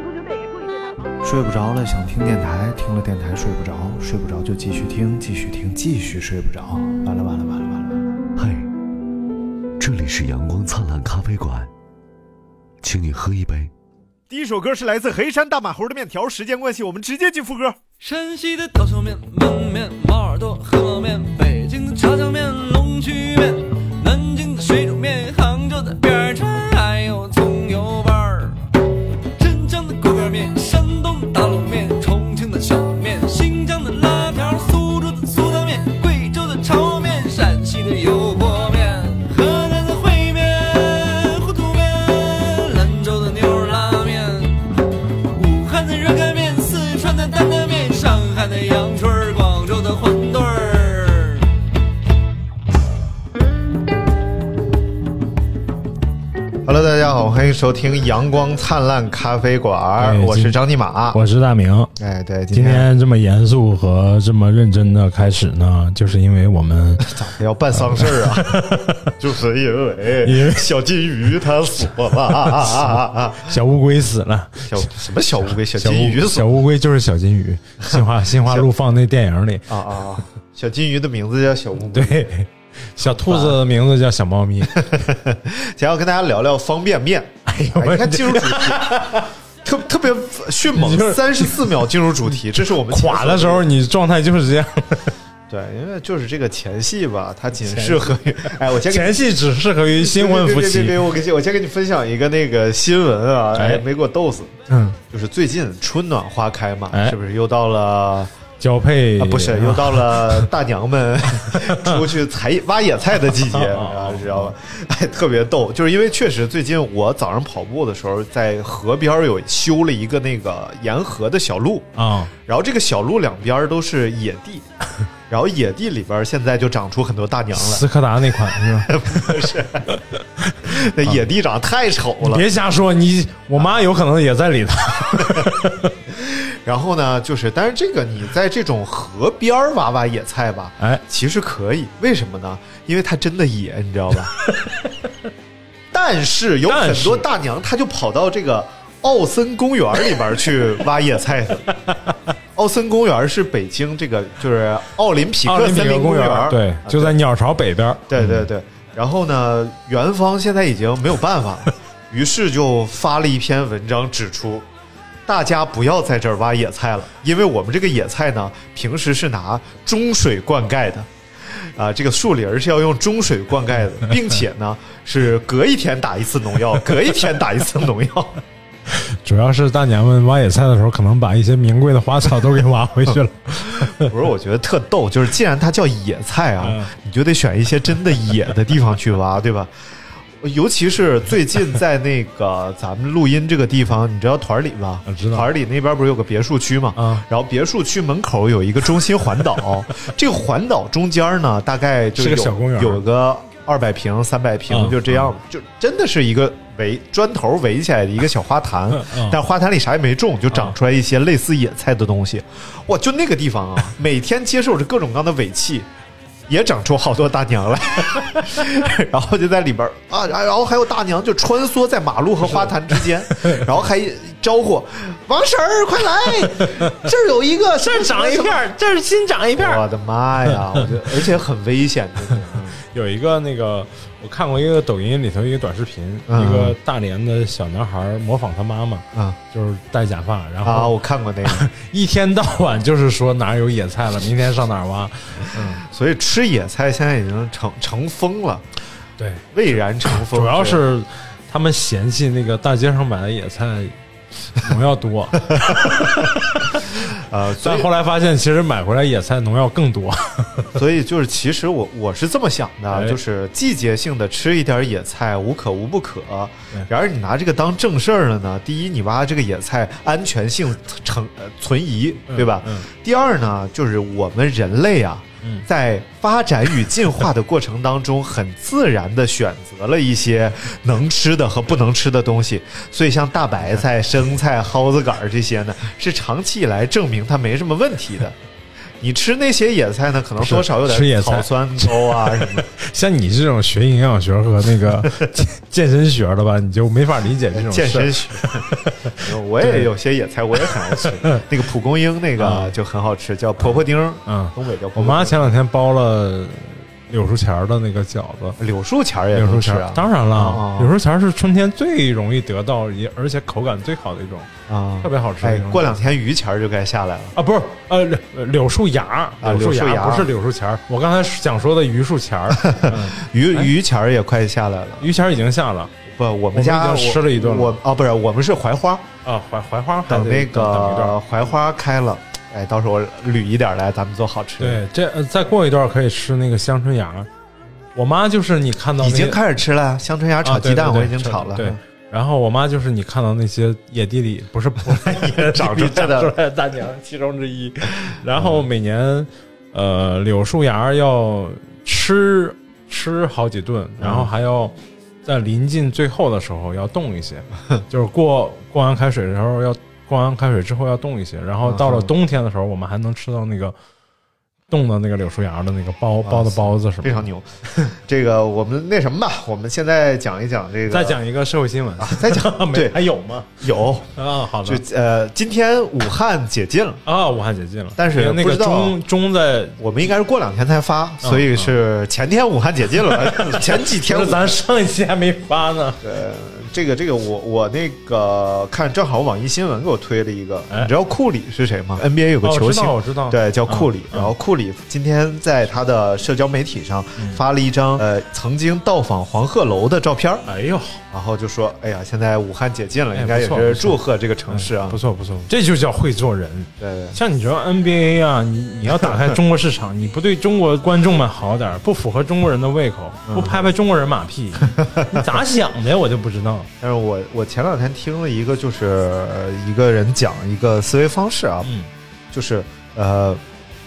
球队也注意对他。睡不着了，想听电台，听了电台睡不着，睡不着就继续听，继续听，继续睡不着。完了完了完了完了完了！嘿，这里是阳光灿烂咖啡馆，请你喝一杯。第一首歌是来自黑山大马猴的面条，时间关系，我们直接进副歌。山西的刀削面、焖面、毛耳朵、河马面，北京的炸酱面、龙须面，收听阳光灿烂咖啡馆，哎我是张尼玛。我是大明。哎，对，今天这么严肃和这么认真的开始呢，就是因为我们 要办丧事儿啊？就是因为因为为小金鱼它死了，小乌龟死了。小什么小乌龟？小小金鱼小乌龟就是小金鱼，新华 新华路放那电影里，啊啊！啊小金鱼的名字叫小乌龟。对，小兔子的名字叫小猫咪。今天要跟大家聊聊方便面。你看进入主题，特特别迅猛三十四秒进入主题，这是我们垮的时候，你状态就是这样。对，因为就是这个前戏吧，它仅适合于 哎，我先前戏只适合于新婚夫妻别别别。我给我先给你分享一个那个新闻啊，哎，哎没给我逗死。嗯，就是最近春暖花开嘛，哎是不是又到了交配啊？不是，又到了 大娘们 出去采挖野菜的季节哦 啊，知道吧？哎，特别逗，就是因为确实最近我早上跑步的时候，在河边有修了一个那个沿河的小路，啊，然后这个小路两边都是野地，然后野地里边现在就长出很多大娘了。斯柯达那款是吧？那野地长得太丑了，别瞎说，你我妈有可能也在里头。然后呢，就是，但是这个你在这种河边儿挖挖野菜吧，哎，其实可以，为什么呢？因为它真的野，你知道吧？但是有很多大娘，她就跑到这个奥森公园里边去挖野菜去了。奥森公园是北京这个就是奥林匹克森林公园园，对啊，就在鸟巢北边儿。对对对。然后呢，元芳现在已经没有办法了，于是就发了一篇文章指出，大家不要在这儿挖野菜了，因为我们这个野菜呢，平时是拿中水灌溉的。啊，这个树林儿是要用中水灌溉的，并且呢是隔一天打一次农药，隔一天打一次农药。主要是大娘们挖野菜的时候，可能把一些名贵的花草都给挖回去了。不是，我觉得特逗，就是既然它叫野菜啊，嗯你就得选一些真的野的地方去挖，对吧？尤其是最近在那个咱们录音这个地方，你知道团儿里吧？我知道团儿里那边不是有个别墅区嘛？啊然后别墅区门口有一个中心环岛，这个环岛中间呢，大概就是有个小公园有个二百平、三百平，嗯就这样，就真的是一个围砖头围起来的一个小花坛，但花坛里啥也没种，就长出来一些类似野菜的东西。哇，就那个地方啊，每天接受着各种各样的尾气。也长出好多大娘来，然后就在里边啊，然然后还有大娘就穿梭在马路和花坛之间，然后还招呼王婶儿快来，这儿有一个这儿长一片儿，这儿新长一片我的妈呀！我觉得而且很危险，真的。有一个那个，我看过一个抖音里头一个短视频，嗯一个大连的小男孩模仿他妈妈，啊就是戴假发，然啊！后我看过那个，一天到晚就是说哪儿有野菜了，明天上哪儿挖。所以吃野菜现在已经成成风了，对，蔚然成风。主要是他们嫌弃那个大街上买的野菜农药多，呃，但后来发现其实买回来野菜农药更多。所以就是，其实我我是这么想的，哎就是季节性的吃一点野菜无可无不可。然而你拿这个当正事儿了呢，第一，你挖这个野菜安全性成呃存疑，对吧？嗯第二呢，就是我们人类啊，嗯在发展与进化的过程当中，很自然的选择了一些能吃的和不能吃的东西。所以像大白菜、生菜、蒿子杆儿这些呢，是长期以来证明它没什么问题的。你吃那些野菜呢，可能多少有点吃野菜。草酸高啊 什么。像你这种学营养学和那个健健身学的吧，你就没法理解这种事。健身学，我也有些野菜，我也很爱吃。那个蒲公英那个就很好吃，叫婆婆丁儿，嗯。东北叫婆婆我妈前两天包了柳树钱儿的那个饺子，柳树钱儿也柳树钱儿啊，当然了哦，柳树钱儿是春天最容易得到，也而且口感最好的一种，啊。特别好吃的哎一种。，过两天榆钱儿就该下来了。啊，不是，呃，柳柳树芽柳树柳树芽。儿不是柳树钱儿。我刚才想说的榆树钱儿，嗯。榆榆钱儿也快下来了。榆钱儿已经下了。不，我们们家已经吃了一顿了。我哦，不是，我们是槐花，啊，槐槐花还等那得等等一段个槐花开了，哎，到时候捋一点来，咱们做好吃的。对，这呃再过一段可以吃那个香椿芽儿。我妈就是你看到那个已经开始吃了，香椿芽炒鸡蛋，对对我已经炒了。对，然后我妈就是你看到那些野地里不是不是 野长地里长出来的出来的大娘其中之一。然后每年呃柳树芽儿要吃吃好几顿，然后还要在临近最后的时候要冻一些，就是过过完开水的时候要过完开水之后要冻一些，然后到了冬天的时候，我们还能吃到那个冻的那个柳树芽的那个包包的包子什么。非常牛。这个我们那什么吧，我们现在讲一讲这个，再讲一个社会新闻啊，再讲没对还有吗？有，啊，好就呃，今天武汉解禁了。啊，武汉解禁了，但是那个中中在，我们应该是过两天才发，所以是前天武汉解禁了，前几天咱上一期还没发呢。对，这个这个我我那个看正好网易新闻给我推了一个，哎。你知道库里是谁吗？NBA 有个球星，道我知道。对，叫库里。嗯。然后库里今天在他的社交媒体上发了一张、呃曾经到访黄鹤楼的照片儿，哎呦，然后就说，哎呀，现在武汉解禁了，哎应该也是祝贺这个城市啊。不错不错，这就叫会做人。对对。像你说 NBA 啊，你你要打开中国市场，你不对中国观众们好点儿，不符合中国人的胃口，嗯不拍拍中国人马屁，你咋想的呀？我就不知道。但是我我前两天听了一个，就是呃一个人讲一个思维方式啊，嗯就是呃，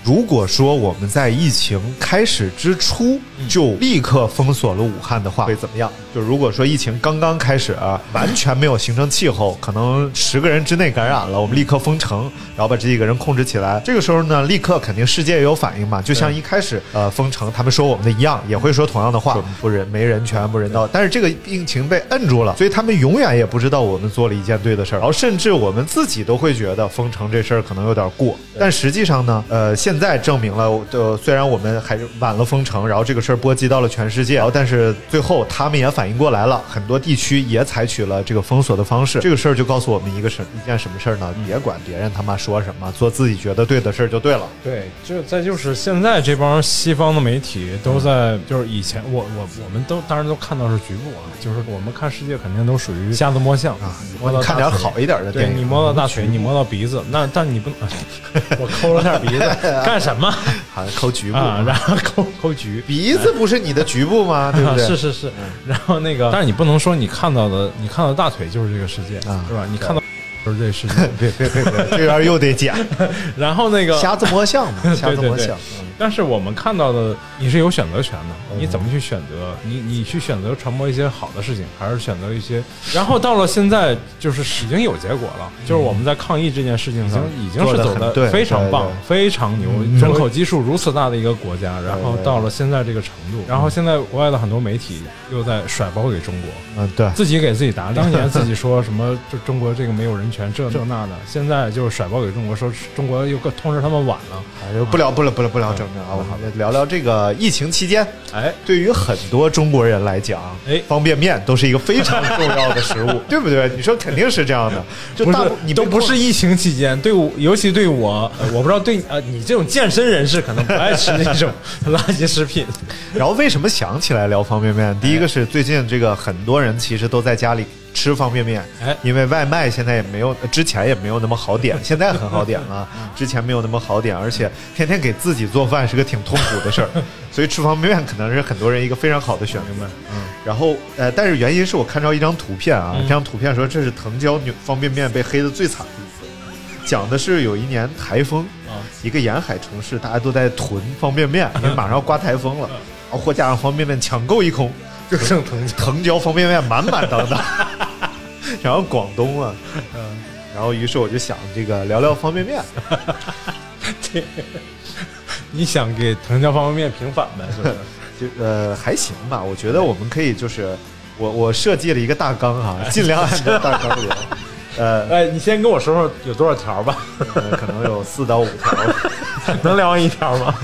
如果说我们在疫情开始之初嗯就立刻封锁了武汉的话，会怎么样？就如果说疫情刚刚开始啊，完全没有形成气候，可能十个人之内感染了，我们立刻封城，然后把这几个人控制起来。这个时候呢，立刻肯定世界也有反应嘛，就像一开始呃封城，他们说我们的一样，也会说同样的话，不人没人权不人道。但是这个疫情被摁住了，所以他们永远也不知道我们做了一件对的事儿，然后甚至我们自己都会觉得封城这事儿可能有点过。但实际上呢，呃，现在证明了，呃，虽然我们还是晚了封城，然后这个事儿波及到了全世界，然后但是最后他们也反应过来了，很多地区也采取了这个封锁的方式。这个事儿就告诉我们一个什一件什么事儿呢？别管别人他妈说什么，做自己觉得对的事儿就对了。对，就再就是现在这帮西方的媒体都在，就是以前我我我们都当然都看到是局部啊，就是我们看世界肯定都属于瞎子摸象啊，摸到你看点好一点的电影，你摸到大腿，你摸到鼻子，那但你不能，我抠了下鼻子 干什么好像抠局部啊？然后 抠抠局。鼻子不是你的局部吗？对不对？啊是是是，然后那个，但是你不能说你看到的，你看到大腿就是这个世界，啊是吧？你看到就是这个世界，别别别别，这边又得剪，然后那个瞎子摸象嘛，瞎子摸对对象。但是我们看到的，你是有选择权的，你怎么去选择？你你去选择传播一些好的事情，还是选择一些？然后到了现在，就是已经有结果了，就是我们在抗疫这件事情上已经是走的非常棒非常牛，人口基数如此大的一个国家，然后到了现在这个程度，然后现在国外的很多媒体又在甩包给中国，嗯，对，自己给自己打脸。当年自己说什么就中国这个没有人权，这这那的，现在就是甩包给中国，说中国又通知他们晚了。哎呦不聊不聊不聊不聊政治啊，我们聊聊这个疫情期间，哎，对于很多中国人来讲，哎方便面都是一个非常重要的食物，对不对？你说肯定是这样的，就大部你都不是疫情期间，对我，尤其对我，呃我不知道对呃你这种健身人士可能不爱吃那种 垃圾食品。然后为什么想起来聊方便面？第一个是最近这个很多人其实都在家里吃方便面，哎。因为外卖现在也没有，呃之前也没有那么好点，现在很好点了，之前没有那么好点，而且天天给自己做饭是个挺痛苦的事儿，所以吃方便面可能是很多人一个非常好的选择。嗯，然后呃，但是原因是我看到一张图片啊，这张图片说这是藤椒牛方便面被黑的最惨的一次。讲的是有一年台风，啊一个沿海城市，大家都在囤方便面，因为马上要刮台风了，然后货架上方便面抢购一空，就剩藤椒。藤椒方便面满满当当。然后广东啊，然后于是我就想这个聊聊方便面，你想给藤椒方便面平反呗？是不是？就呃还行吧，我觉得我们可以就是我我设计了一个大纲哈，尽量按照大纲聊。呃，哎，你先跟我说说有多少条吧，呃可能有四到五条能聊完一条吗？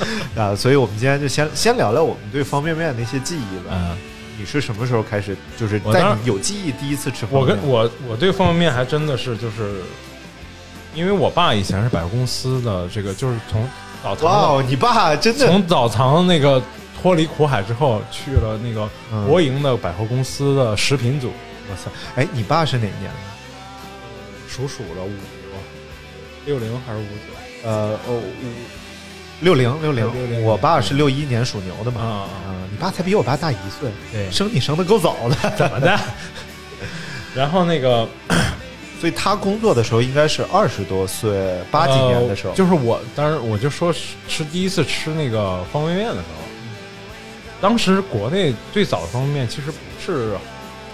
啊，所以我们今天就先先聊聊我们对方便面的一些记忆吧。嗯，你是什么时候开始，就是在你有记忆第一次吃方我便面？跟我我对方便面还真的是就是，因为我爸以前是百货公司的这个，就是从澡堂哇哦，你爸真的从澡堂那个脱离苦海之后，去了那个嗯国营的百货公司的食品组，哇塞！哎，你爸是哪年的？属鼠的五六零还是五九呃哦五六零六零，我爸是六一年属牛的嘛。啊啊，你爸才比我爸大一岁，对。生你生的够早的，怎么的？然后那个所以他工作的时候应该是二十多岁，八几年的时候，呃就是我当时我就说吃吃第一次吃那个方便面的时候，当时国内最早的方便面其实不是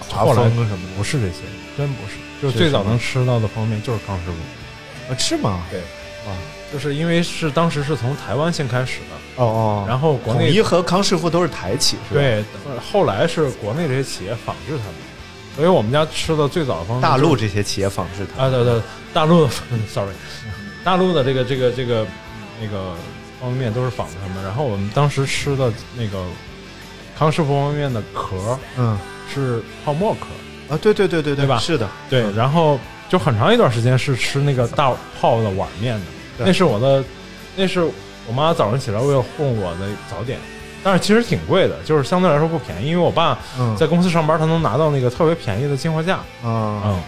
华后来丰什么的，不是这些，真不是，就最早能吃到的方便面就是康师傅，啊是吗？对，就是因为是当时是从台湾先开始的，哦哦，然后国内统一和康师傅都是台企是吧？，对，呃后来是国内这些企业仿制他们，所以我们家吃的最早的方大陆这些企业仿制它。啊，对对，大陆的，sorry，大陆的这个这个这个那个方便面都是仿的他们。然后我们当时吃的那个康师傅方便面的壳嗯是泡沫壳，啊，对对对对对吧是的，对，嗯然后就很长一段时间是吃那个大泡的碗面的，对那是我的，那是我妈早上起来为了混我的早点。但是其实挺贵的，就是相对来说不便宜，因为我爸嗯在公司上班，他能拿到那个特别便宜的进货价。啊，嗯，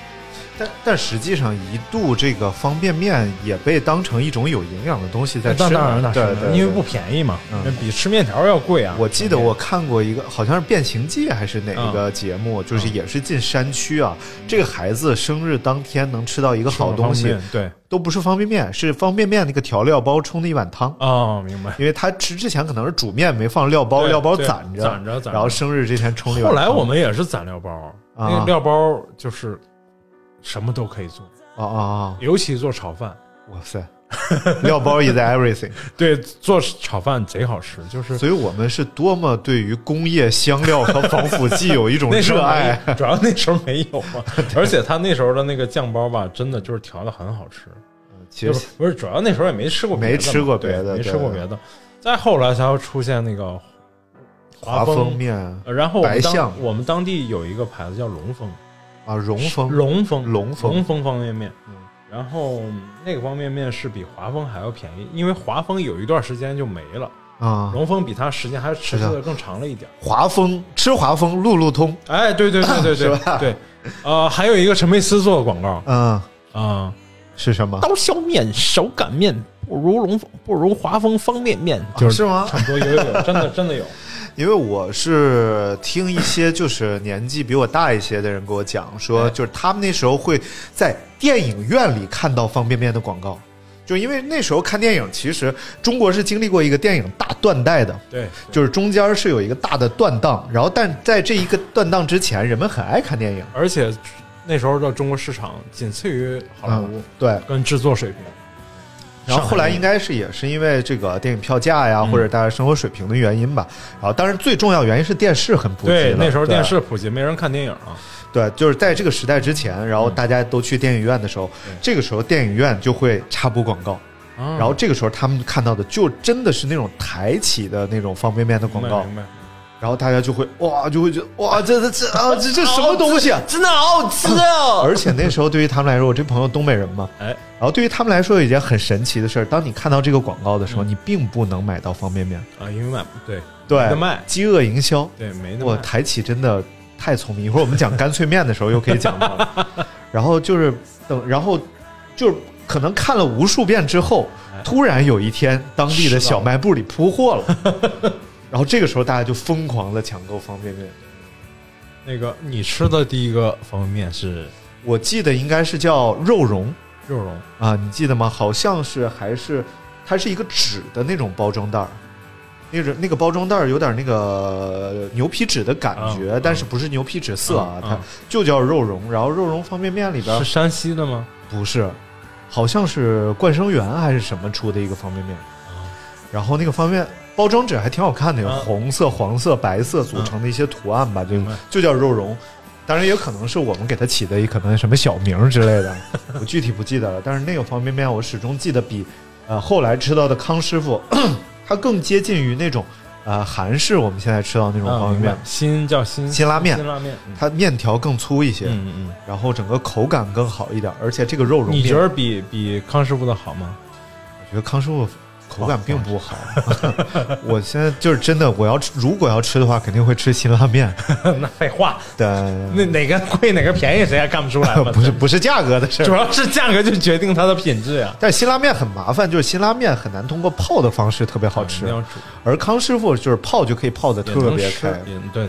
但但实际上一度这个方便面也被当成一种有营养的东西在吃，那当然对因为不便宜嘛，嗯比吃面条要贵啊。我记得我看过一个，好像是《变形记》还是哪嗯个节目，就是也是进山区啊。这个孩子生日当天能吃到一个好东西对，都不是方便面，是方便面那个调料包冲的一碗汤。哦，明白。因为他吃之前可能是煮面没放料包，料包攒着，攒着攒着然后生日这天冲了一碗后。来我们也是攒料包，啊那个料包就是什么都可以做，啊啊啊！尤其做炒饭。哇塞，料包 is everything。对，做炒饭贼好吃，就是所以我们是多么对于工业香料和防腐剂有一种 热爱。主要那时候没有嘛，而且他那时候的那个酱包吧，真的就是调的很好吃。其实就是不是主要那时候也没吃过别的，没吃过别的没吃过别的。再后来才会出现那个华丰丰面呃然后我们白象当我们当地有一个牌子叫龙丰，啊，荣丰龙丰龙丰龙丰方便面嗯。然后那个方便面是比华丰还要便宜，因为华丰有一段时间就没了，啊，龙丰比它时间还持续的的更长了一点。华丰吃华丰路路通。哎，对对对对 对对，呃，还有一个陈佩斯做的广告嗯，啊，是什么？刀削面、手擀面不如龙丰，不如华丰方便面，就是吗？差不多有有有，真的真的有。因为我是听一些就是年纪比我大一些的人给我讲说，哎。就是他们那时候会在电影院里看到方便面的广告，就因为那时候看电影，其实中国是经历过一个电影大断代的，对，就是中间是有一个大的断档，然后但在这一个断档之前，人们很爱看电影，而且那时候的中国市场仅次于好莱坞嗯，对。跟制作水平。然后后来应该该是也是因为这个电影票价呀，嗯。或者大家生活水平的原因吧。然后当然最重要原因是电视很普及对了对那时候电视普及，没人看电影啊。对，就是在这个时代之前，然后嗯。大家都去电影院的时候，这个时候电影院就会插播广告，然然后这个时候他们看到的就真的是那种抬起的那种方便面的广告，明白，然后大家就会哇，就会觉得哇，这这这啊，这这什么东西啊？真的好好吃哦！而且那时候对于他们来说，我这朋友东北人嘛，哎，然后对于他们来说有一件很神奇的事儿，当你看到这个广告的时候，嗯你并不能买到方便面，啊，因为买对对没得卖，饥饿营销，对没那么。我台企真的太聪明，一会儿我们讲干脆面的时候又可以讲到了。然后就是等，然后就是可能看了无数遍之后，哎突然有一天当地的小卖部里铺货了，然后这个时候大家就疯狂的抢购方便面。那个你吃的第一个方便面是我记得应该是叫肉蓉，肉蓉啊，你记得吗？好像是还是它是一个纸的那种包装袋儿，那个那个包装袋儿有点那个牛皮纸的感觉，嗯但是不是牛皮纸色啊，嗯它就叫肉蓉。然后肉蓉方便面里边是山西的吗？不是，好像是冠生园还是什么出的一个方便面。然后那个方便面包装纸还挺好看的，有嗯红色、黄色、白色组成的一些图案吧，就就叫肉蓉。当然也可能是我们给它起的一可能什么小名之类的，我具体不记得了。但是那个方便面我始终记得比呃后来吃到的康师傅，它更接近于那种呃韩式我们现在吃到那种啊方便面明白，辛叫新新拉面辛拉面。嗯它面条更粗一些，嗯嗯然后整个口感更好一点，而且这个肉嗯，蓉面你觉得比比康师傅的好吗？我觉得康师傅口感并不好。我现在就是真的，我要吃如果要吃的话，肯定会吃辛拉面 那废话，对。那哪个贵哪个便宜，谁还看不出来吗？不是不是价格的事儿，主要是价格就决定它的品质呀。但辛拉面很麻烦，就是辛拉面很难通过泡的方式特别好吃而康师傅就是泡就可以泡的特别开。对对对，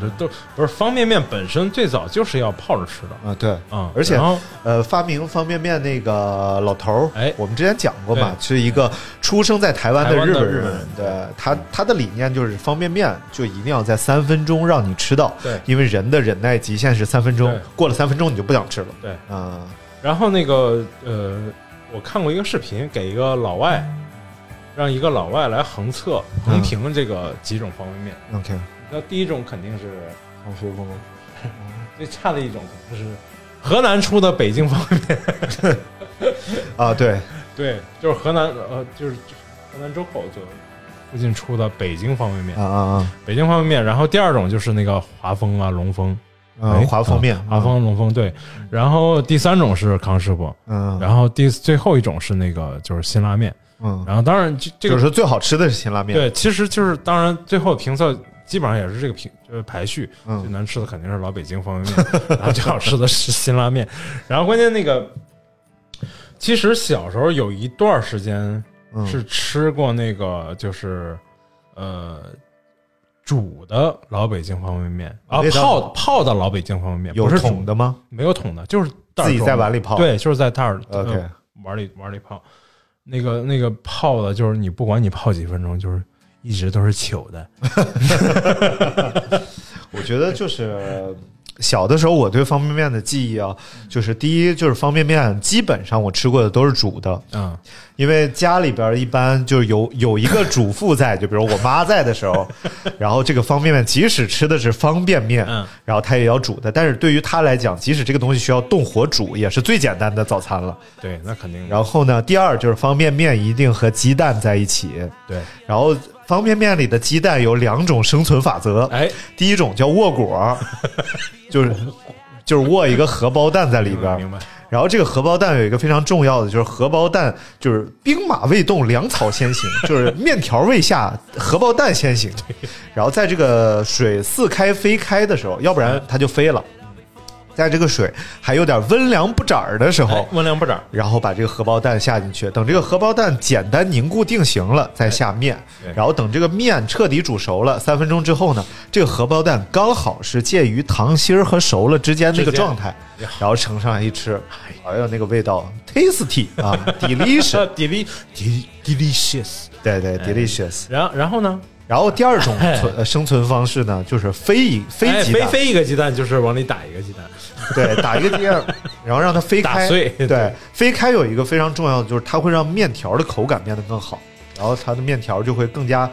这都不是方便面本身最早就是要泡着吃的啊，对，啊，而且呃，发明方便面那个老头儿，哎我们之前讲过嘛，是一个出生在台湾的日本本人，对他他的理念就是方便面就一定要在三分钟让你吃到，对因为人的忍耐极限是三分钟，过了三分钟你就不想吃了，对，啊，然后那个呃，我看过一个视频，给一个老外，让一个老外来横测横评这个几种方便面。OK，那第一种肯定是康师傅吗？最差的一种，可能是河南出的北京方便面。啊，对，对，就是河南呃，就是河南周口就附近出的北京方便面啊，啊啊北京方便面。然后第二种就是那个华丰啊、龙丰，啊，华丰面，华丰、龙丰对。然后第三种是康师傅，嗯，然后第最后一种是那个就是辛拉面。嗯，然后当然这这个就是最好吃的是辛拉面，对，其实就是当然最后评测基本上也是这个评呃排序，嗯最难吃的肯定是老北京方便面，然后最好吃的是辛拉面，然后关键那个，其实小时候有一段时间嗯是吃过那个就是呃。煮的老北京方便面啊，泡泡的老北京方便面，有是桶的吗？没有桶的，就是袋儿自己在碗里泡对，就是在袋儿呃碗里碗里泡。那个那个泡的，就是你不管你泡几分钟，就是一直都是糗的。我觉得就是小的时候，我对方便面的记忆啊，就是第一就是方便面，基本上我吃过的都是煮的，嗯，因为家里边一般就有有一个主妇在，就比如我妈在的时候，然后这个方便面即使吃的是方便面，嗯然后她也要煮的，但是对于她来讲，即使这个东西需要动火煮，也是最简单的早餐了。对，那肯定。然后呢，第二就是方便面一定和鸡蛋在一起，对，然后方便面里的鸡蛋有两种生存法则，哎，第一种叫卧果，就是就是卧一个荷包蛋在里边儿，明白。然后这个荷包蛋有一个非常重要的，就是荷包蛋就是兵马未动，粮草先行，就是面条未下，荷包蛋先行。然后在这个水似开非开的时候，要不然它就飞了。在这个水还有点温凉不涨儿的时候哎，温凉不涨。然后把这个荷包蛋下进去，等这个荷包蛋简单凝固定型了，再下面对，然后等这个面彻底煮熟了，三分钟之后呢，这个荷包蛋刚好是介于糖心儿和熟了之间那个状态，然后盛上来一吃，哎呀，那个味道 tasty 啊，delicious，deli deli delicious。对对，delicious。然后然后呢？然后第二种存呃生存方式呢，就是飞一飞哎鸡蛋，飞飞一个鸡蛋就是往里打一个鸡蛋。对，打一个鸡蛋，然后让它飞开。打碎对对，飞开有一个非常重要的，就是它会让面条的口感变得更好，然后它的面条就会更加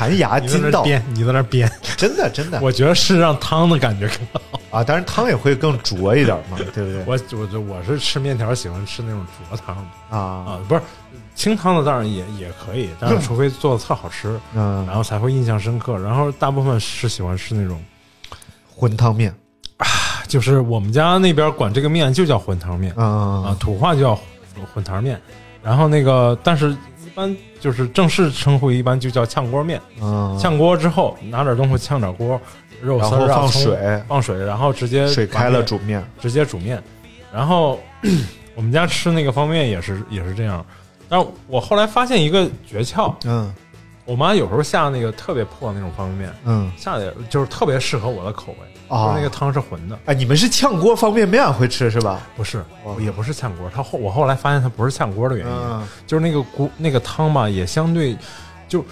弹牙你在筋道。那编，你在那编，真的真的我觉得是让汤的感觉更好。啊，当然汤也会更浊一点嘛，对不对？我我就我是吃面条喜欢吃那种浊汤的啊啊，不是清汤的当然也也可以，但是除非做的特好吃，嗯，然后才会印象深刻。然后大部分是喜欢吃那种，混汤面啊，就是我们家那边管这个面就叫混汤面嗯啊，土话就叫混汤面。然后那个，但是一般就是正式称呼一般就叫炝锅面。嗯，炝锅之后拿点东西炝点锅，肉丝儿啊放水。放水，然后直接水开了煮面，直接煮面。然后 我们家吃那个方便面也是也是这样，但我后来发现一个诀窍，嗯，我我妈有时候下那个特别破的那种方便面，嗯。下的就是特别适合我的口味，哦就是那个汤是浑的，哎，你们是炝锅方便面会吃是吧？不是，也不是炝锅。它后我后来发现它不是炝锅的原因，嗯。就是那个锅那个汤吧，也相对就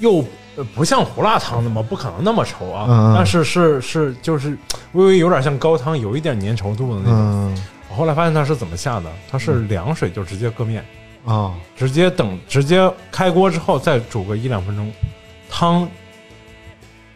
又呃不像胡辣汤那么不可能那么稠啊，但是是是就是微微有点像高汤，有一点粘稠度的那种。嗯。我后来发现它是怎么下的，它是凉水就直接搁面，啊直接等直接开锅之后再煮个一两分钟，汤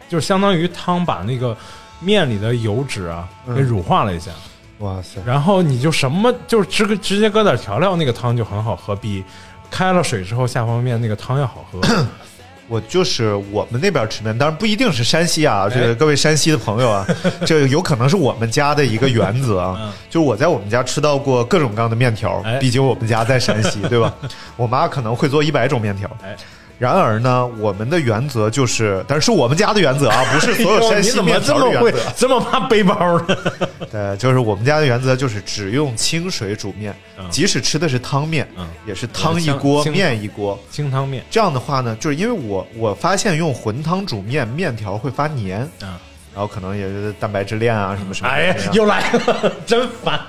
就是相当于汤把那个面里的油脂啊给嗯乳化了一下。哇塞，然后你就什么就是直直接搁点调料，那个汤就很好喝，比开了水之后下方便面那个汤要好喝。我就是我们那边吃面，当然不一定是山西啊，这哎个各位山西的朋友啊，这有可能是我们家的一个原则啊。嗯，就是我在我们家吃到过各种各样的面条哎，毕竟我们家在山西，对吧？我妈可能会做一百种面条。哎，然而呢，我们的原则就是，但是是我们家的原则啊，不是所有山西面这么会条的原则。这么怕背包呢？对，就是我们家的原则就是只用清水煮面，嗯即使吃的是汤面，嗯也是汤一锅，面一锅。清汤面这样的话呢，就是因为我我发现用混汤煮面，面条会发黏，啊，然后可能也是蛋白质链啊什么什么。哎呀，又来了，真烦。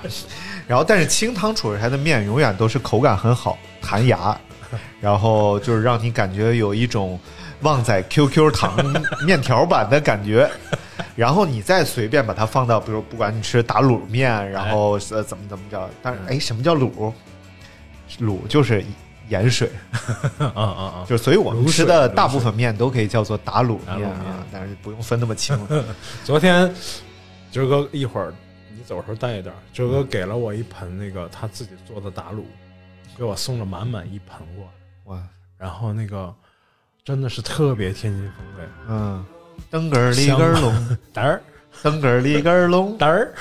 然后但是清汤煮出来的面永远都是口感很好，弹牙，然后就是让你感觉有一种旺仔 QQ 糖面条版的感觉。然后你再随便把它放到，比如不管你吃打卤面，然后呃怎么怎么着，但是哎，什么叫卤？卤就是盐水，啊啊啊！就所以我们吃的大部分面都可以叫做打卤面啊，但是不用分那么清。昨天今儿哥一会儿你走的时候带一点儿，今儿哥给了我一盆那个他自己做的打卤，给我送了满满一盆过来，哇，然后那个真的是特别天津风味，嗯，噔个儿里个儿隆，嘚儿。噔个儿里个儿隆。嘚儿，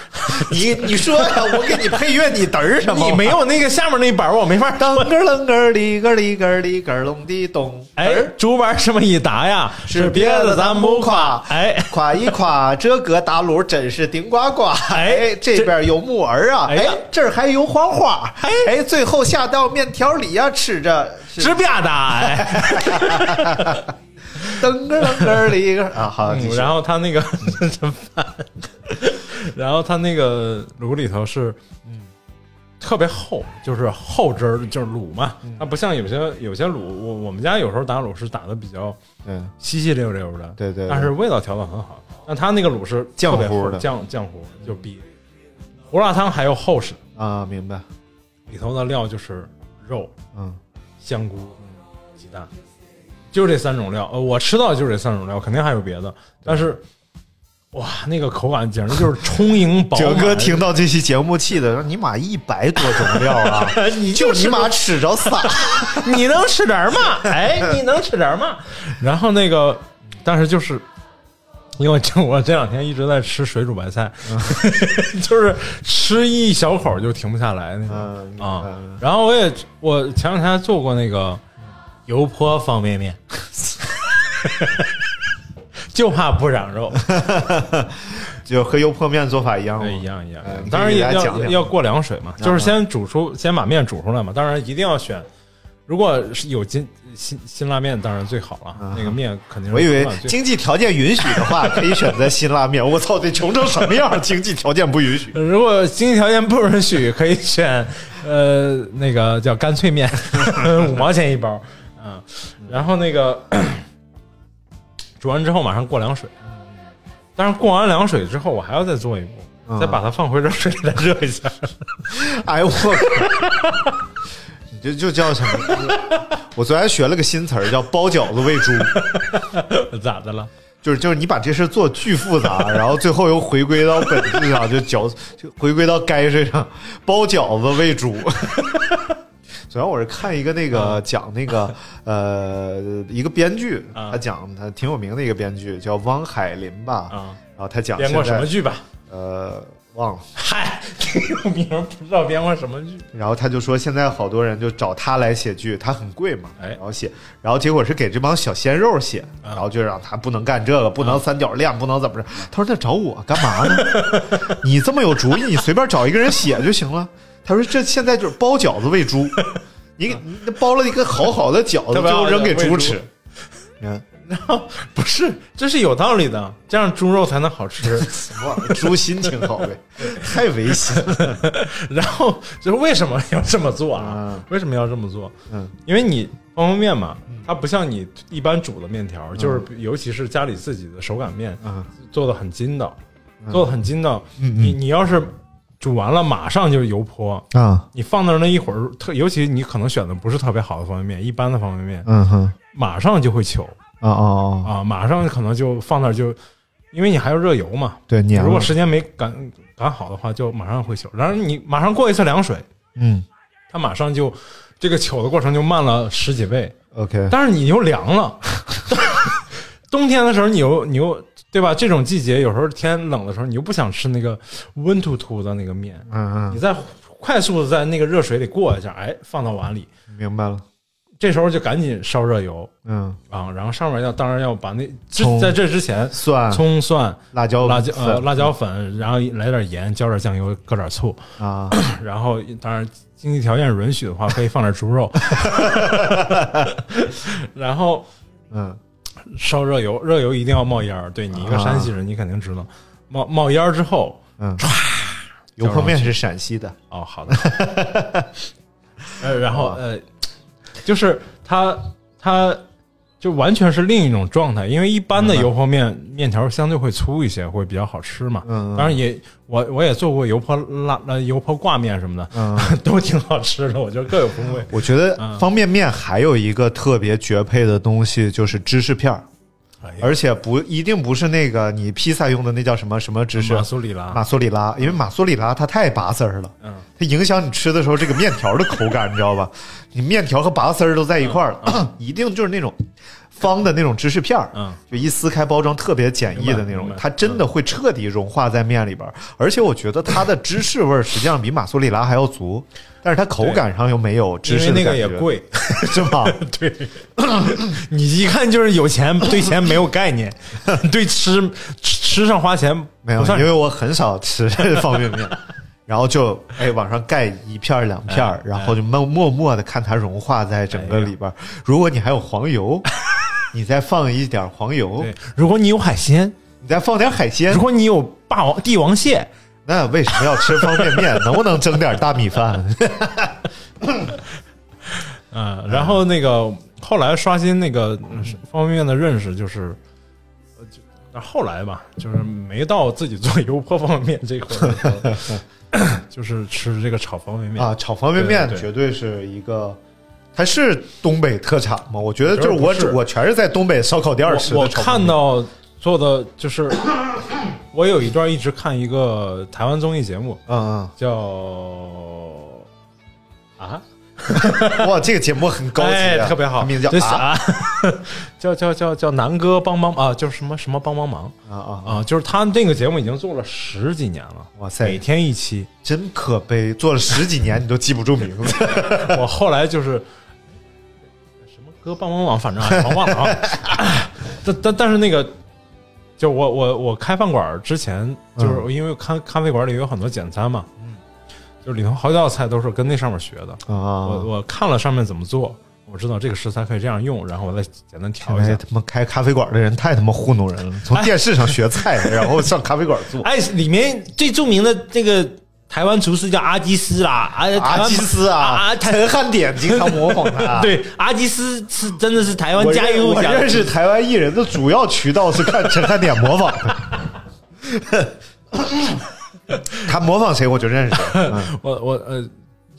你你说呀，我给你配乐，你嘚儿什么？你没有那个下面那板儿，我没法噔说。个儿楞个儿里个儿里个儿里个儿隆的咚。哎，竹板这么一打呀，是别的咱不夸。哎，夸一夸，这个大卤真是顶呱呱！哎，这边有木耳啊，哎这儿还有黄花，哎。哎，最后下到面条里呀，吃着是直吧？嗒哎。噔个儿楞个儿里个啊，好，然后他那个 真烦，然后他那个卤里头是，嗯，特别厚，就是厚汁儿，就是卤嘛。嗯。它不像有些有些卤，我我们家有时候打卤是打的比较嗯，稀稀溜溜的，对对对。但是味道调的很好。但他那个卤是浆特别厚糊的。浆浆糊，就比胡辣汤还要厚实。啊，明白，里头的料就是肉、嗯香菇、鸡蛋，就这三种料。呃，我吃到的就是这三种料，肯定还有别的，但是哇，那个口感简直就是充盈饱满。哲哥听到这期节目气的，说你妈一百多种料啊，你就你妈吃着仨，你能吃点儿吗？哎，你能吃点儿吗？然后那个，但是就是。因为就我这两天一直在吃水煮白菜，就是吃一小口就停不下来那种。啊，然后我也我前两天还做过那个油泼方便面，就怕不长肉，就和油泼面做法一样吗对，一样一样嗯。当然也要要过凉水嘛，就是先煮出，先把面煮出来嘛。当然一定要选，如果是有辛辛辛拉面，当然最好了，那个面肯定是我以为经济条件允许的话，可以选择辛拉面。我操，得穷成什么样？经济条件不允许。如果经济条件不允许，可以选呃那个叫干脆面，五毛钱一包，嗯，然后那个 煮完之后马上过凉水，但是过完凉水之后，我还要再做一步，嗯再把它放回热水里再热一下。哎呦我靠！你这就叫什么？我昨天学了个新词儿，叫包饺子喂猪。咋的了？就是就是你把这事做巨复杂，然后最后又回归到本质上，就饺就回归到该身上，包饺子喂猪。主要我是看一个那个讲那个呃一个编剧，啊他讲他挺有名的一个编剧叫汪海林吧，啊，然后他讲编过什么剧吧？呃忘了，嗨，挺有名，不知道编过什么剧。然后他就说现在好多人就找他来写剧，他很贵嘛，哎然后写，然后结果是给这帮小鲜肉写，啊然后就让他不能干这个，不能三角恋，不能怎么着。他说那找我干嘛呢？你这么有主意，你随便找一个人写就行了。他说这现在就是包饺子喂猪，你给你包了一个好好的饺子，特别好最后扔给猪猪吃。嗯，然后不是，这是有道理的，这样猪肉才能好吃。什么玩意儿猪心挺好呗，太违心了。然后就是为什么要这么做啊嗯？为什么要这么做？嗯，因为你方便面嘛，它不像你一般煮的面条，就是尤其是家里自己的手擀面，嗯做的很筋道，做的很筋道。你你要是煮完了马上就油泼，啊，你放那儿那一会儿，特尤其你可能选的不是特别好的方便面，一般的方便面，嗯哼，马上就会糗啊啊啊，啊，马上可能就放那儿就，因为你还要热油嘛，对，你如果时间没赶赶好的话，就马上会糗。然后你马上过一次凉水，嗯。它马上就这个糗的过程就慢了十几倍。，OK，但是你又凉了，冬天的时候你又你又对吧？这种季节有时候天冷的时候，你又不想吃那个温突突的那个面，嗯嗯，你再快速的在那个热水里过一下，哎，放到碗里，明白了，这时候就赶紧烧热油嗯，啊，然后上面要当然要把那之在这之前。蒜、葱蒜、辣椒、辣椒呃辣椒粉，然后来点盐，浇点酱油，搁点醋，啊，然后当然经济条件允许的话，可以放点猪肉，然后嗯。烧热油，热油一定要冒烟儿。对你一个山西人，你肯定知道，冒冒烟儿之后，嗯，油泼面是陕西的，哦，好的，呃，然后呃，就是它它就完全是另一种状态，因为一般的油泼面面条相对会粗一些，会比较好吃嘛。嗯嗯。当然也我我也做过油泼辣呃油泼挂面什么的，嗯。都挺好吃的，我觉得各有风味。我觉得嗯。方便面还有一个特别绝配的东西，就是芝士片儿，而且不一定不是那个你披萨用的那叫什么什么芝士。马苏里拉。马苏里拉，因为马苏里拉它太拔丝儿了，嗯，它影响你吃的时候这个面条的口感，你知道吧？你面条和拔丝儿都在一块儿，一定就是那种方的那种芝士片儿，嗯，就一撕开包装特别简易的那种，它真的会彻底融化在面里边儿，而且我觉得它的芝士味儿实际上比马苏里拉还要足，但是它口感上又没有芝因为那个士的感觉，也贵，是吧？对，你一看就是有钱，对钱没有概念，对吃吃吃上花钱没有因为我很少吃方便面，然后就哎往上盖一片儿两片然后就默默默的看它融化在整个里边儿。如果你还有黄油，你再放一点黄油对，，如果你有海鲜，你再放点海鲜如，果你有霸王帝王蟹，那为什么要吃方便面？能不能蒸点大米饭？嗯，然后那个后来刷新那个嗯方便面的认识，就是，呃就但后来吧，就是没到自己做油泼方便面这块 就是吃这个炒方便面啊，炒方便面绝对是一个。它是东北特产吗？我觉得就是我我全是在东北烧烤店儿吃的我看到做的就是，我有一段一直看一个台湾综艺节目，嗯嗯叫啊，嗯，哇，这个节目很高级啊，哎特别好，名字叫啊 啥？叫叫叫叫南哥帮帮啊，就是什么什么帮帮忙啊啊！啊，就是他那个节目已经做了十几年了，哇塞每天一期。真可悲，做了十几年你都记不住名字。我后来就是哥帮帮忙，反正哎忘忘了啊。但但但是那个，就我我我开饭馆之前，就是因为咖咖啡馆里有很多简餐嘛，嗯，就里头好几道菜都是跟那上面学的。啊我我看了上面怎么做，我知道这个食材可以这样用，然后我再简单调一哎，下。他妈开咖啡馆的人太他妈糊弄人了，从电视上学菜，然后上咖啡馆做。哎，里面最著名的这个台湾厨师叫阿基斯啦，啊，阿基斯啊，啊，台陈汉典经常模仿他。对阿基斯是真的是台湾家喻户晓认我认识台湾艺人的主要渠道是看陈汉典模仿的。他模仿谁我就认识谁。嗯 我我呃，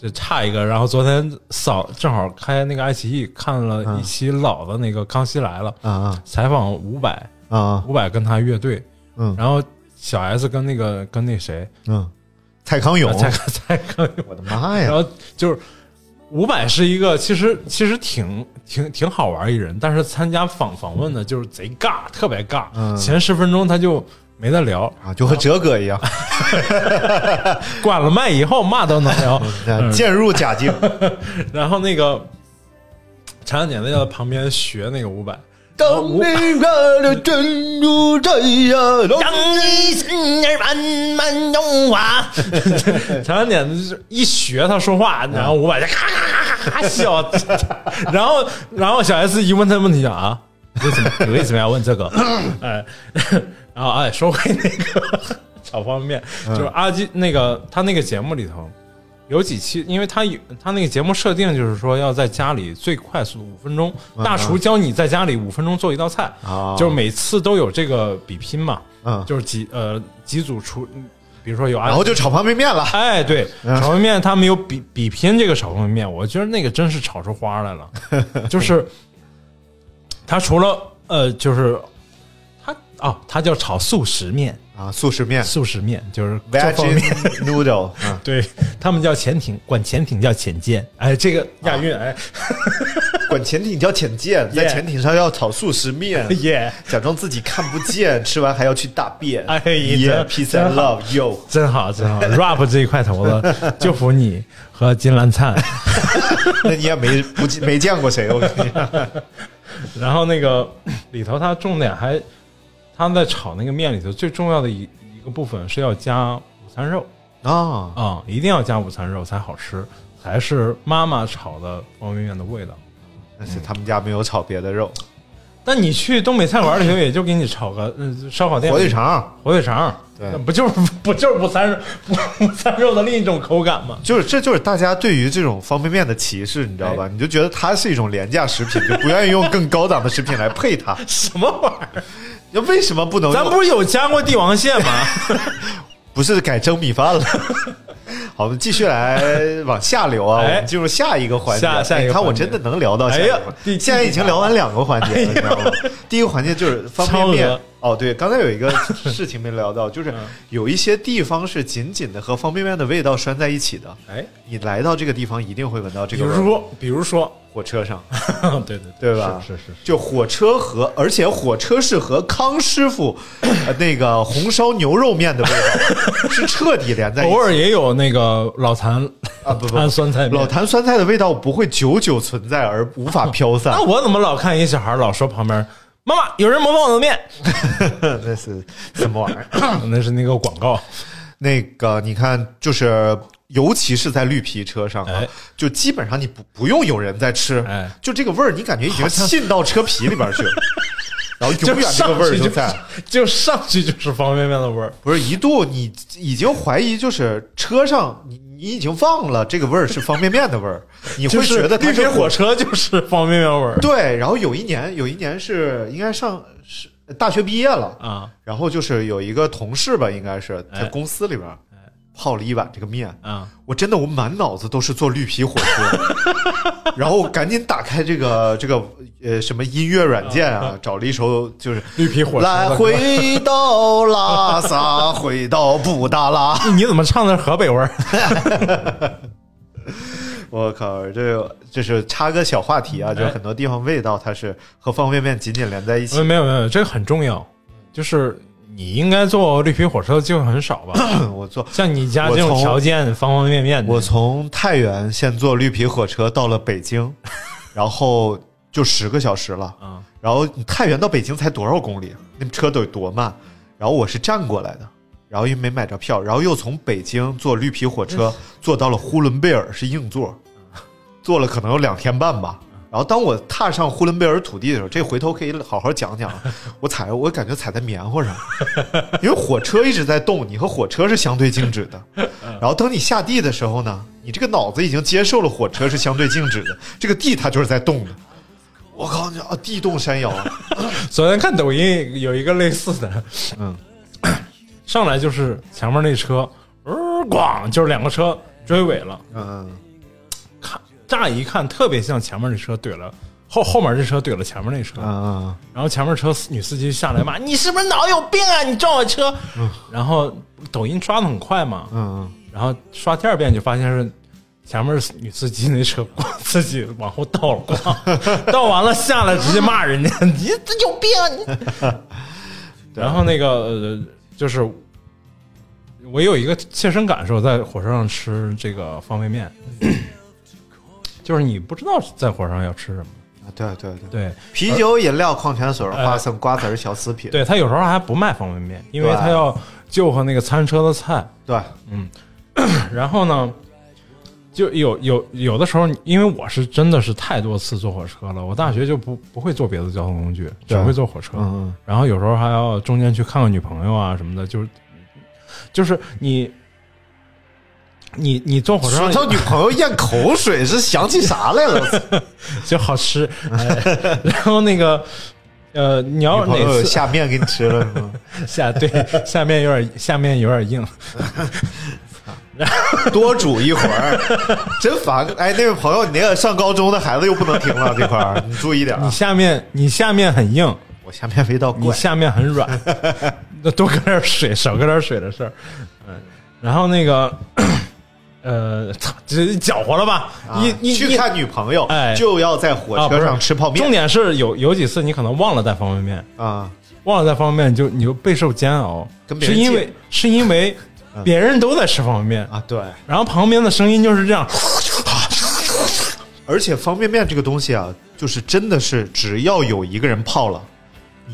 就差一个。然后昨天扫正好开那个爱奇艺看了一期老的那个《康熙来了》啊啊采访伍佰，啊伍佰跟他乐队，嗯然后小 S 跟那个跟那谁，嗯，蔡康永，蔡 蔡康永，我的妈呀！然后就是伍佰是一个其实其实挺挺挺好玩一人，但是参加访访问的就是贼尬，特别尬，嗯。前十分钟他就没得聊，啊，就和哲哥一样，关了麦以后嘛都能聊，嗯渐入佳境。然后那个陈汉典在旁边学那个伍佰。当你看的真如这样，当你心儿慢慢融化，陈汉典就是一学他说话，然后伍佰就咔咔咔咔咔笑，然后然后小 S 一问他问题啊，为什么你为什么要问这个？哎，然后哎，说回那个炒方便面，嗯就是阿基那个他那个节目里头有几期，因为他有他那个节目设定就是说要在家里最快速五分钟，大厨教你在家里五分钟做一道菜，就是每次都有这个比拼嘛，嗯就是几呃几组厨，比如说有阿然后就炒方便面了。哎，对，嗯炒方便面他们有比比拼这个炒方便面，我觉得那个真是炒出花来了。就是他除了呃，就是他哦，他叫炒速食面，啊，速食面速食面就是。，veggie noodle，啊，对他们叫潜艇，管潜艇叫潜舰。哎，这个亚运，哎，管潜艇叫潜舰，在潜艇上要炒速食面，耶，假装自己看不见，吃完还要去大便。哎耶真，peace and love yo。真好真好，rap 这一块头子就服你和金兰灿。那你也没不记没见过谁，我跟你讲。然后那个里头，它重点还，它在炒那个面里头最重要的一一个部分是要加午餐肉啊，啊、一定要加午餐肉才好吃，才是妈妈炒的方便面的味道。但是他们家没有炒别的肉，但你去东北菜馆里头，也就给你炒个嗯烧烤店火腿，肠。火腿肠，对那不就是不就是午餐肉午餐肉的另一种口感吗？就是这就是大家对于这种方便面的歧视，你知道吧？你就觉得它是一种廉价食品，就不愿意用更高档的食品来配它。什么玩意儿？那为什么不能？咱不是有加过帝王蟹吗？不是改蒸米饭了。好，我们继续来往下流啊，哎我们进入下一个环节。下下一个你看我真的能聊到下一个哎呀现在已经聊完两个环节了，你知道吗？第一个环节就是方便面。哦，对，刚才有一个 事情没聊到，就是嗯有一些地方是紧紧的和方便面的味道拴在一起的。哎，你来到这个地方，一定会闻到这个味儿。如说，比如说，火车上，对对对吧？是是是。就火车和，而且火车是和康师傅 呃那个红烧牛肉面的味道是彻底连在一起偶。尔也有那个老坛啊不不酸菜老坛酸菜的味道不会久久存在而无法飘散那，我怎么老看一小孩老说旁边妈妈有人模仿我的面？那是什么玩意儿？那是那个广告。那个你看，就是尤其是在绿皮车上啊哎，就基本上你不不用有人在吃哎，就这个味儿，你感觉已经沁到车皮里边去了，然后永远这个味儿就在。就上去就是方便面的味儿。不是一度你已经怀疑，就是车上你你已经忘了这个味儿是方便面的味儿，你会觉得它是火车就是方便面味儿对，然后有一年，有一年是应该上是大学毕业了，啊然后就是有一个同事吧，应该是在哎公司里边泡了一碗这个面，啊！我真的我满脑子都是坐绿皮火车，然后我赶紧打开这个这个呃什么音乐软件啊，找了一首就是绿皮火车来回到拉萨，回到布达拉。你怎么唱的是河北味儿？我靠，这个这是插个小话题啊，就是很多地方味道它是和方便面紧紧连在一起。没有没有，这个很重要，就是你应该坐绿皮火车的机会很少吧？我坐像你家这种条件，方方面面的，我从太原先坐绿皮火车到了北京，然后就十个小时了。嗯然后太原到北京才多少公里？那车得多慢？然后我是站过来的，然后又没买着票，然后又从北京坐绿皮火车 坐到了呼伦贝尔，是硬座，坐了可能有两天半吧。然后当我踏上呼伦贝尔土地的时候，这回头可以好好讲讲。我踩，我感觉踩在棉花上，因为火车一直在动，你和火车是相对静止的。然后等你下地的时候呢，你这个脑子已经接受了火车是相对静止的，这个地它就是在动的。我靠你啊，地动山摇。昨天看抖音有一个类似的，嗯，上来就是前面那车，呃，咣，就是两个车追尾了，嗯，看乍一看特别像前面那车怼了后后面这车怼了前面那车，嗯然后前面车女司机下来骂你是不是脑有病啊？你撞我车！然后抖音刷的很快嘛，嗯然后刷第二遍就发现是前面女司机那车自己往后倒了，咣 倒完了下来直接骂人家你这有病啊你！然后那个呃就是我有一个切身感受，在火车上吃这个方便面，就是你不知道在火车上要吃什么。啊，对对对，对啤酒、饮料、矿泉水、哎花生、瓜子、小食品。对，他有时候还不卖方便面，因为他要就和那个餐车的菜。对，嗯 然后呢，就有有有的时候，因为我是真的是太多次坐火车了，我大学就不不会坐别的交通工具，只会坐火车。嗯嗯然后有时候还要中间去看看女朋友啊什么的，就是就是你你你坐火车说上到女朋友 咽口水，是想起啥来了？就好吃，哎、然后那个呃，你要哪次下面给你吃了是吗？下对下面有点下面有点硬，多煮一会儿，真烦。哎，那位朋友，你那个上高中的孩子又不能听了这块儿，你注意点啊。你下面你下面很硬，我下面味道怪，你下面很软，那多搁点水，少搁点水的事儿。嗯，然后那个，呃，操，这搅和了吧？啊你你你去看女朋友，哎。就要在火车上吃泡面。重点是有有几次你可能忘了带方便面，啊，忘了带方便面，你就你就备受煎熬，是因为是因为别人都在吃方便面。啊，对，然后旁边的声音就是这样，而且方便面这个东西啊，就是真的是只要有一个人泡了，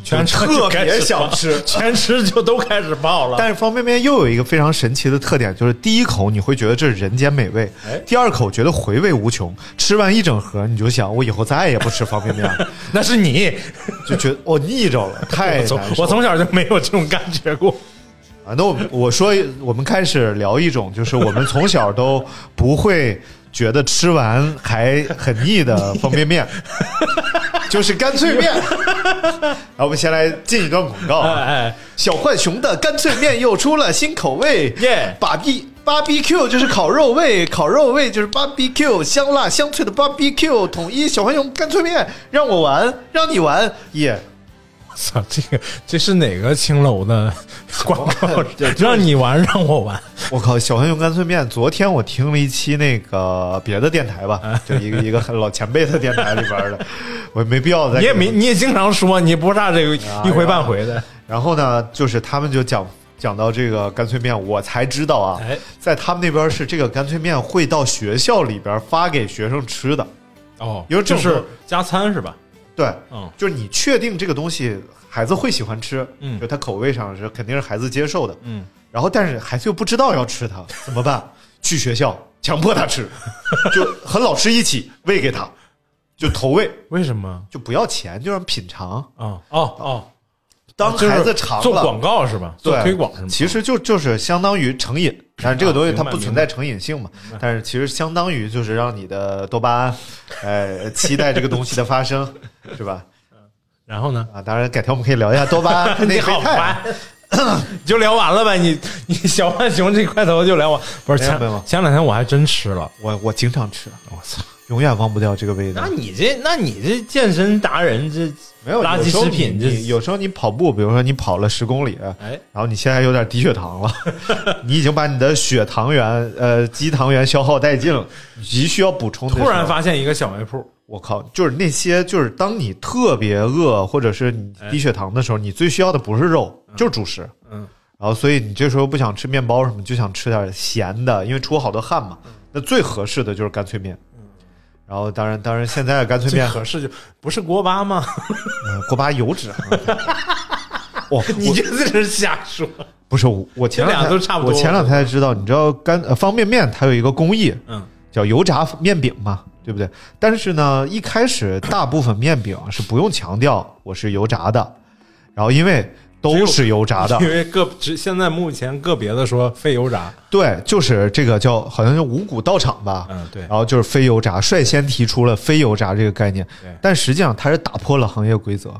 全吃特别想吃。全吃就都开始爆了。但是方便面又有一个非常神奇的特点，就是第一口你会觉得这是人间美味，哎第二口觉得回味无穷，吃完一整盒你就想我以后再也不吃方便面了，那是你，就觉得我腻着了，太我从难受我从小就没有这种感觉过。啊，那我们我说我们开始聊一种，就是我们从小都不会觉得吃完还很腻的方便面，就是干脆面。然后我们先来进一段广告啊，哎哎，小浣熊的干脆面又出了新口味，耶。把 B 芭比 Q 就是烤肉味，烤肉味就是芭比 Q，香辣香脆的芭比 Q，统一小浣熊干脆面，让我玩，让你玩，耶、操，这个这是哪个青楼的广告 让你玩，让我玩。我靠，小浣熊干脆面！昨天我听了一期那个别的电台吧，就一个一个很老前辈的电台里边的，我没必要再你也没，你也经常说，你不差这个啊一回半回的。然后呢，就是他们就讲讲到这个干脆面，我才知道啊，哎在他们那边是这个干脆面会到学校里边发给学生吃的。哦，因为这是加餐是吧？对，嗯就是你确定这个东西孩子会喜欢吃，嗯就他口味上是肯定是孩子接受的，嗯，然后但是孩子又不知道要吃它，怎么办？去学校强迫他吃，就和老师一起喂给他，就投喂，为什么？就不要钱，就让品尝。啊哦哦，当孩子尝了，做广告是吧？做对推广是吗？其实就就是相当于成瘾，但是这个东西它不存在成瘾性嘛，但是其实相当于就是让你的多巴胺，呃，期待这个东西的发生，是吧？然后呢？啊，当然改天我们可以聊一下多巴胺内 你。好烦，你就聊完了呗？你你小浣熊这块头就聊完，不是前两天我还真吃了，我我经常吃，我操！永远忘不掉这个味道那。你这那你这健身达人这没有垃圾食品这有时候你跑步，比如说你跑了十公里，哎然后你现在有点低血糖了，你已经把你的血糖原呃肌糖原消耗殆尽了，你急需要补充。突然发现一个小卖铺，我靠，就是那些就是当你特别饿或者是你低血糖的时候，你最需要的不是肉，就是主食。嗯，然后所以你这时候不想吃面包什么，就想吃点咸的，因为出好多汗嘛。那最合适的就是干脆面。然后当然当然现在的干脆面合适就不是锅巴吗？呃锅巴油脂。哇，我你这在这瞎说。不是我，我前两天都差不多我前两天才知道，你知道干呃方便面它有一个工艺嗯，叫油炸面饼嘛，对不对？但是呢，一开始大部分面饼是不用强调我是油炸的，然后因为都是油炸的。因，为个只现在目前个别的说非油炸，对，就是这个叫好像是五谷道场吧，嗯对。然后就是非油炸，率先提出了非油炸这个概念。对，但实际上它是打破了行业规则，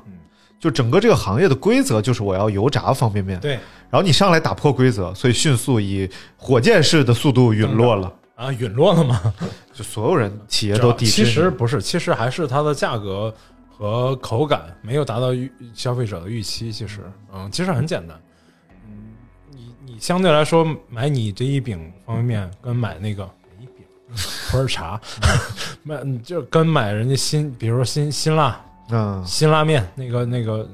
就整个这个行业的规则就是我要油炸方便面，对。然后你上来打破规则，所以迅速以火箭式的速度陨落了，啊，陨落了吗？就所有人企业都抵制其。实不是，其实还是它的价格和口感没有达到预消费者的预期。其实，嗯，其实很简单。嗯，你你相对来说买你这一饼方便面，跟买那个一饼 普洱茶，买就跟买人家新，比如说新辛辣嗯，辛拉面那个那个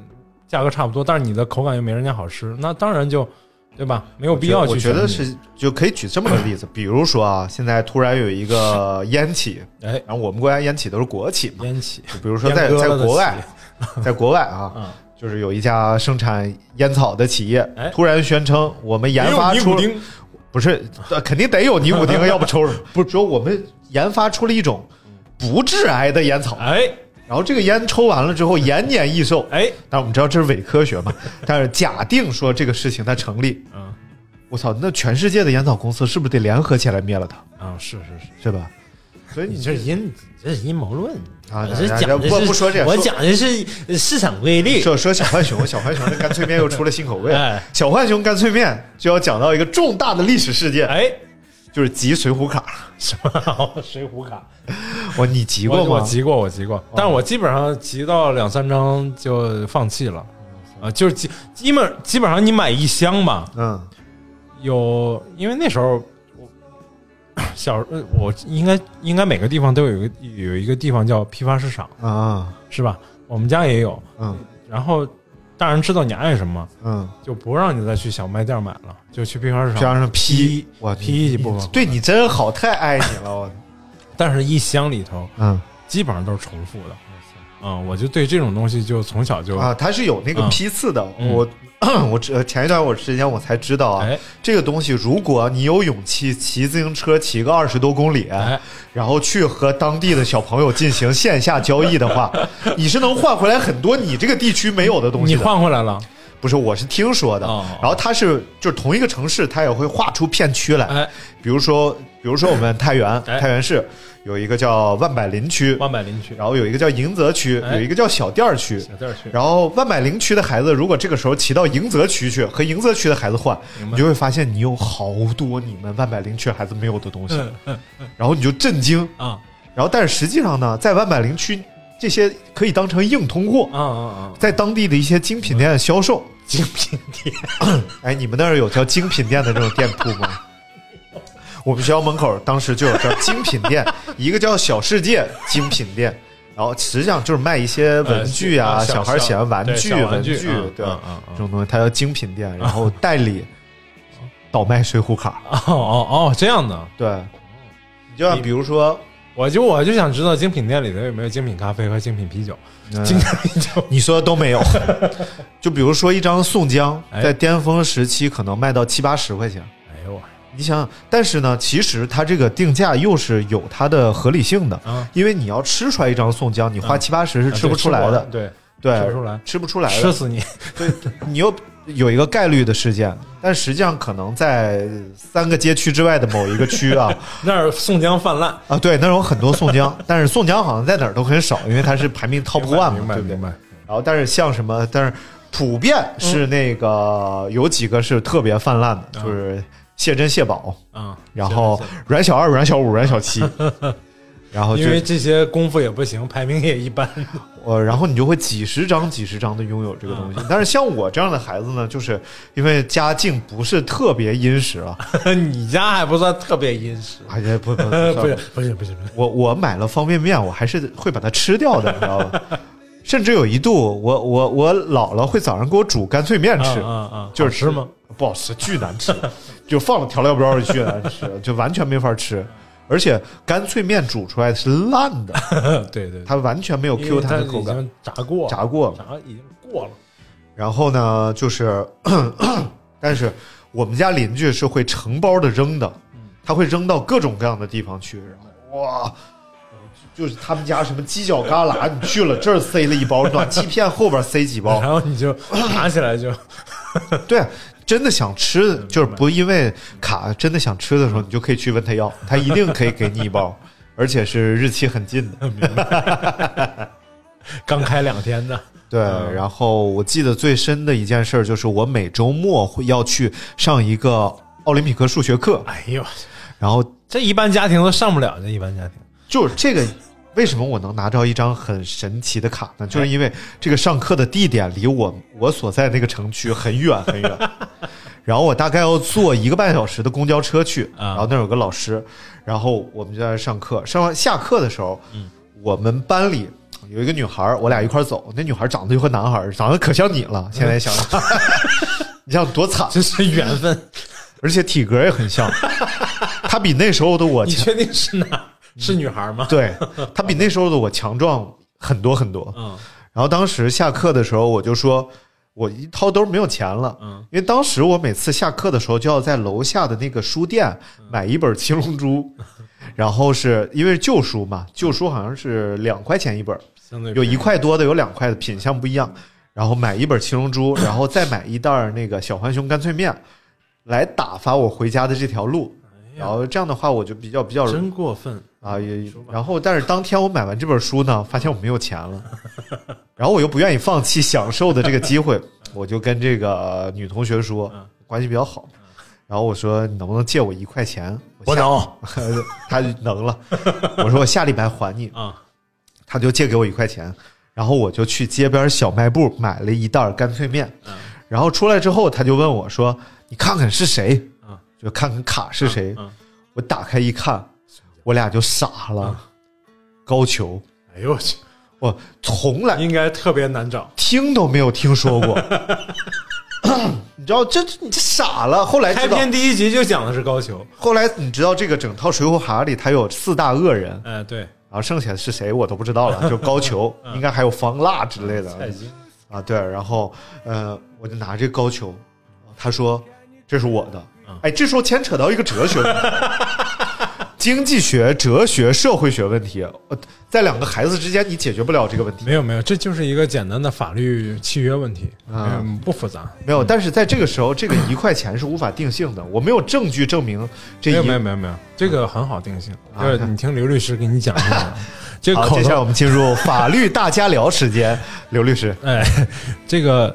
价格差不多，但是你的口感又没人家好吃，那当然就对吧？没有必要去我觉得是就可以举这么个例子，比如说啊，现在突然有一个 烟企，哎然后我们国家烟企都是国企嘛，烟企，就比如说在在国外，在国外啊，嗯就是有一家生产烟草的企业哎，突然宣称我们研发出不是，呃肯定得有尼古丁，要不抽什么？不是说我们研发出了一种不致癌的烟草，哎然后这个烟抽完了之后延年益寿。哎，但我们知道这是伪科学嘛，但是假定说这个事情它成立，嗯。我操，那全世界的烟草公司是不是得联合起来灭了它，啊，是是是，是吧？所以你你这阴，这是阴谋论。啊我讲的是不不说这说我讲的是市场规律。说说小浣熊，小浣熊的干脆面又出了新口味。哎。小浣熊干脆面就要讲到一个重大的历史事件，哎，就是集水浒卡。什么水浒卡？我，你集过吗？集过，我集过，但是我基本上集到两三张就放弃了。啊，就是基基本基本上你买一箱吧，嗯有因为那时候我 小呃我应该应该每个地方都有一个有一个地方叫批发市场，啊是吧？我们家也有，嗯然后大人知道你爱什么，嗯，就不让你再去小卖店买了，就去批发市场加上批，我批一部分，对你真好，太爱你了，我。但是一箱里头嗯基本上都是重复的。啊、我就对这种东西就从小就啊，它是有那个嗯批次的。嗯我 我知前一段我时间我才知道啊，哎这个东西如果你有勇气骑自行车骑个二十多公里，哎然后去和当地的小朋友进行线下交易的话，你是能换回来很多你这个地区没有的东西你。换回来了，不是，我是听说的。哦然后它是就是同一个城市，它也会划出片区来。哎，比如说，比如说我们太原，哎太原市有一个叫万柏林区，万柏林区，然后有一个叫迎泽区，哎有一个叫小店儿区。小店儿区，然后万柏林区的孩子，如果这个时候骑到迎泽区去和迎泽区的孩子换，你就会发现你有好多你们万柏林区孩子没有的东西，嗯嗯然后你就震惊。啊然后，但是实际上呢，在万柏林区这些可以当成硬通货，啊啊啊！在当地的一些精品店销售。精品店，哎，你们那儿有叫精品店的这种店铺吗？我们学校门口当时就有叫精品店，一个叫小世界精品店，然后实际上就是卖一些文具啊，呃小小孩喜欢玩具、玩具文具，对这种东西，它叫精品店，然后代理倒卖水浒卡，哦哦哦，这样的，对，你就像比如说，我就我就想知道精品店里头有没有精品咖啡和精品啤酒，嗯精品啤酒你说的都没有，就比如说一张宋江，哎在巅峰时期可能卖到七八十块钱。你想想，但是呢，其实它这个定价又是有它的合理性的，啊因为你要吃出来一张宋江，你花七八十是吃不出来的，对，对，吃不出来吃不出来的，吃死你！对，你又有一个概率的事件，但实际上可能在三个街区之外的某一个区啊 那儿宋江泛滥，啊，对，那儿有很多宋江，但是宋江好像在哪儿都很少，因为它是排名 top one 嘛，对不对明白明？白。然后，但是像什么，但是普遍是那个、有几个是特别泛滥的，就是谢珍、谢宝，嗯，然后阮小二、阮小五、阮小七，然后因为这些功夫也不行，排名也一般。呃，然后你就会几十张、几十张的拥有这个东西。但是像我这样的孩子呢，就是因为家境不是特别殷实啊，你家还不算特别殷实，哎呀，不不不不是不不是不是不是，我我买了方便面，我还是会把它吃掉的，你知道吧？甚至有一度，我我我姥姥会早上给我煮干脆面吃，啊啊啊就是好吃吗？不好吃，巨难吃，就放了调料包就巨难吃，就完全没法吃。而且干脆面煮出来是烂的，对对，它完全没有 Q 它弹的口感，炸过，炸过了。炸已经过了。然后呢，就是，但是我们家邻居是会成包的扔的，他会扔到各种各样的地方去。然后哇，就是他们家什么犄角旮旯，你去了这儿塞了一包，暖气片后边塞几包然，后你就拿起来就 对，真的想吃，就是不因为卡真的想吃的时候，你就可以去问他要，他一定可以给你一包，而且是日期很近的。明白刚开两天的，对，然后我记得最深的一件事就是我每周末会要去上一个奥林匹克数学课，哎呦，然后这一般家庭都上不了，这一般家庭。就是这个。为什么我能拿到一张很神奇的卡呢？就是因为这个上课的地点离我我所在那个城区很远很远，然后我大概要坐一个半小时的公交车去，啊然后那儿有个老师，然后我们就在那上课。上完下课的时候，我们班里有一个女孩，我俩一块走，那女孩长得就和男孩长得可像你了。现在想想，你想多惨，这是缘分，而且体格也很像，她比那时候的我强，你确定是哪？是女孩吗？对她比那时候的我强壮很多很多。嗯，然后当时下课的时候，我就说，我一掏兜没有钱了，嗯因为当时我每次下课的时候就要在楼下的那个书店买一本《七龙珠》，然后是因为旧书嘛，旧书好像是两块钱一本，有一块多的，有两块的，品相不一样。然后买一本《七龙珠》，然后再买一袋儿那个小浣熊干脆面，来打发我回家的这条路。然后这样的话，我就比较比较真过分。啊，也然后但是当天我买完这本书呢，发现我没有钱了，然后我又不愿意放弃享受的这个机会，我就跟这个女同学说，关系比较好，然后我说你能不能借我一块钱？我能，他就能了。我说我下礼拜还你。啊，他就借给我一块钱，然后我就去街边小卖部买了一袋干脆面，嗯。然后出来之后他就问我说：“你看看是谁？”嗯就看看卡是谁。嗯我打开一看，我俩就傻了。高俅，哎呦我去，我从来应该特别难找。听都没有听说过。你知道这你这傻了。后来开，篇第一集就讲的是高俅，后来你知道这个整套《水浒侠》里，他有四大恶人，哎，对，然后剩下是谁我都不知道了，就高俅，应该还有方腊之类的。蔡京，啊，对，然后呃，我就拿这高俅，他说这是我的，哎，这时候牵扯到一个哲学问题，经济学、哲学、社会学问题，呃，在两个孩子之间你解决不了这个问题，没有没有，这就是一个简单的法律契约问题，啊。嗯，不复杂。没有，但是在这个时候，这个一块钱是无法定性的，我没有证据证明这没有没有没有没有，这个很好定性，啊就是你听刘律师给你讲一下，这个好，口头接下来我们进入法律大家聊时间，刘律师，哎，这个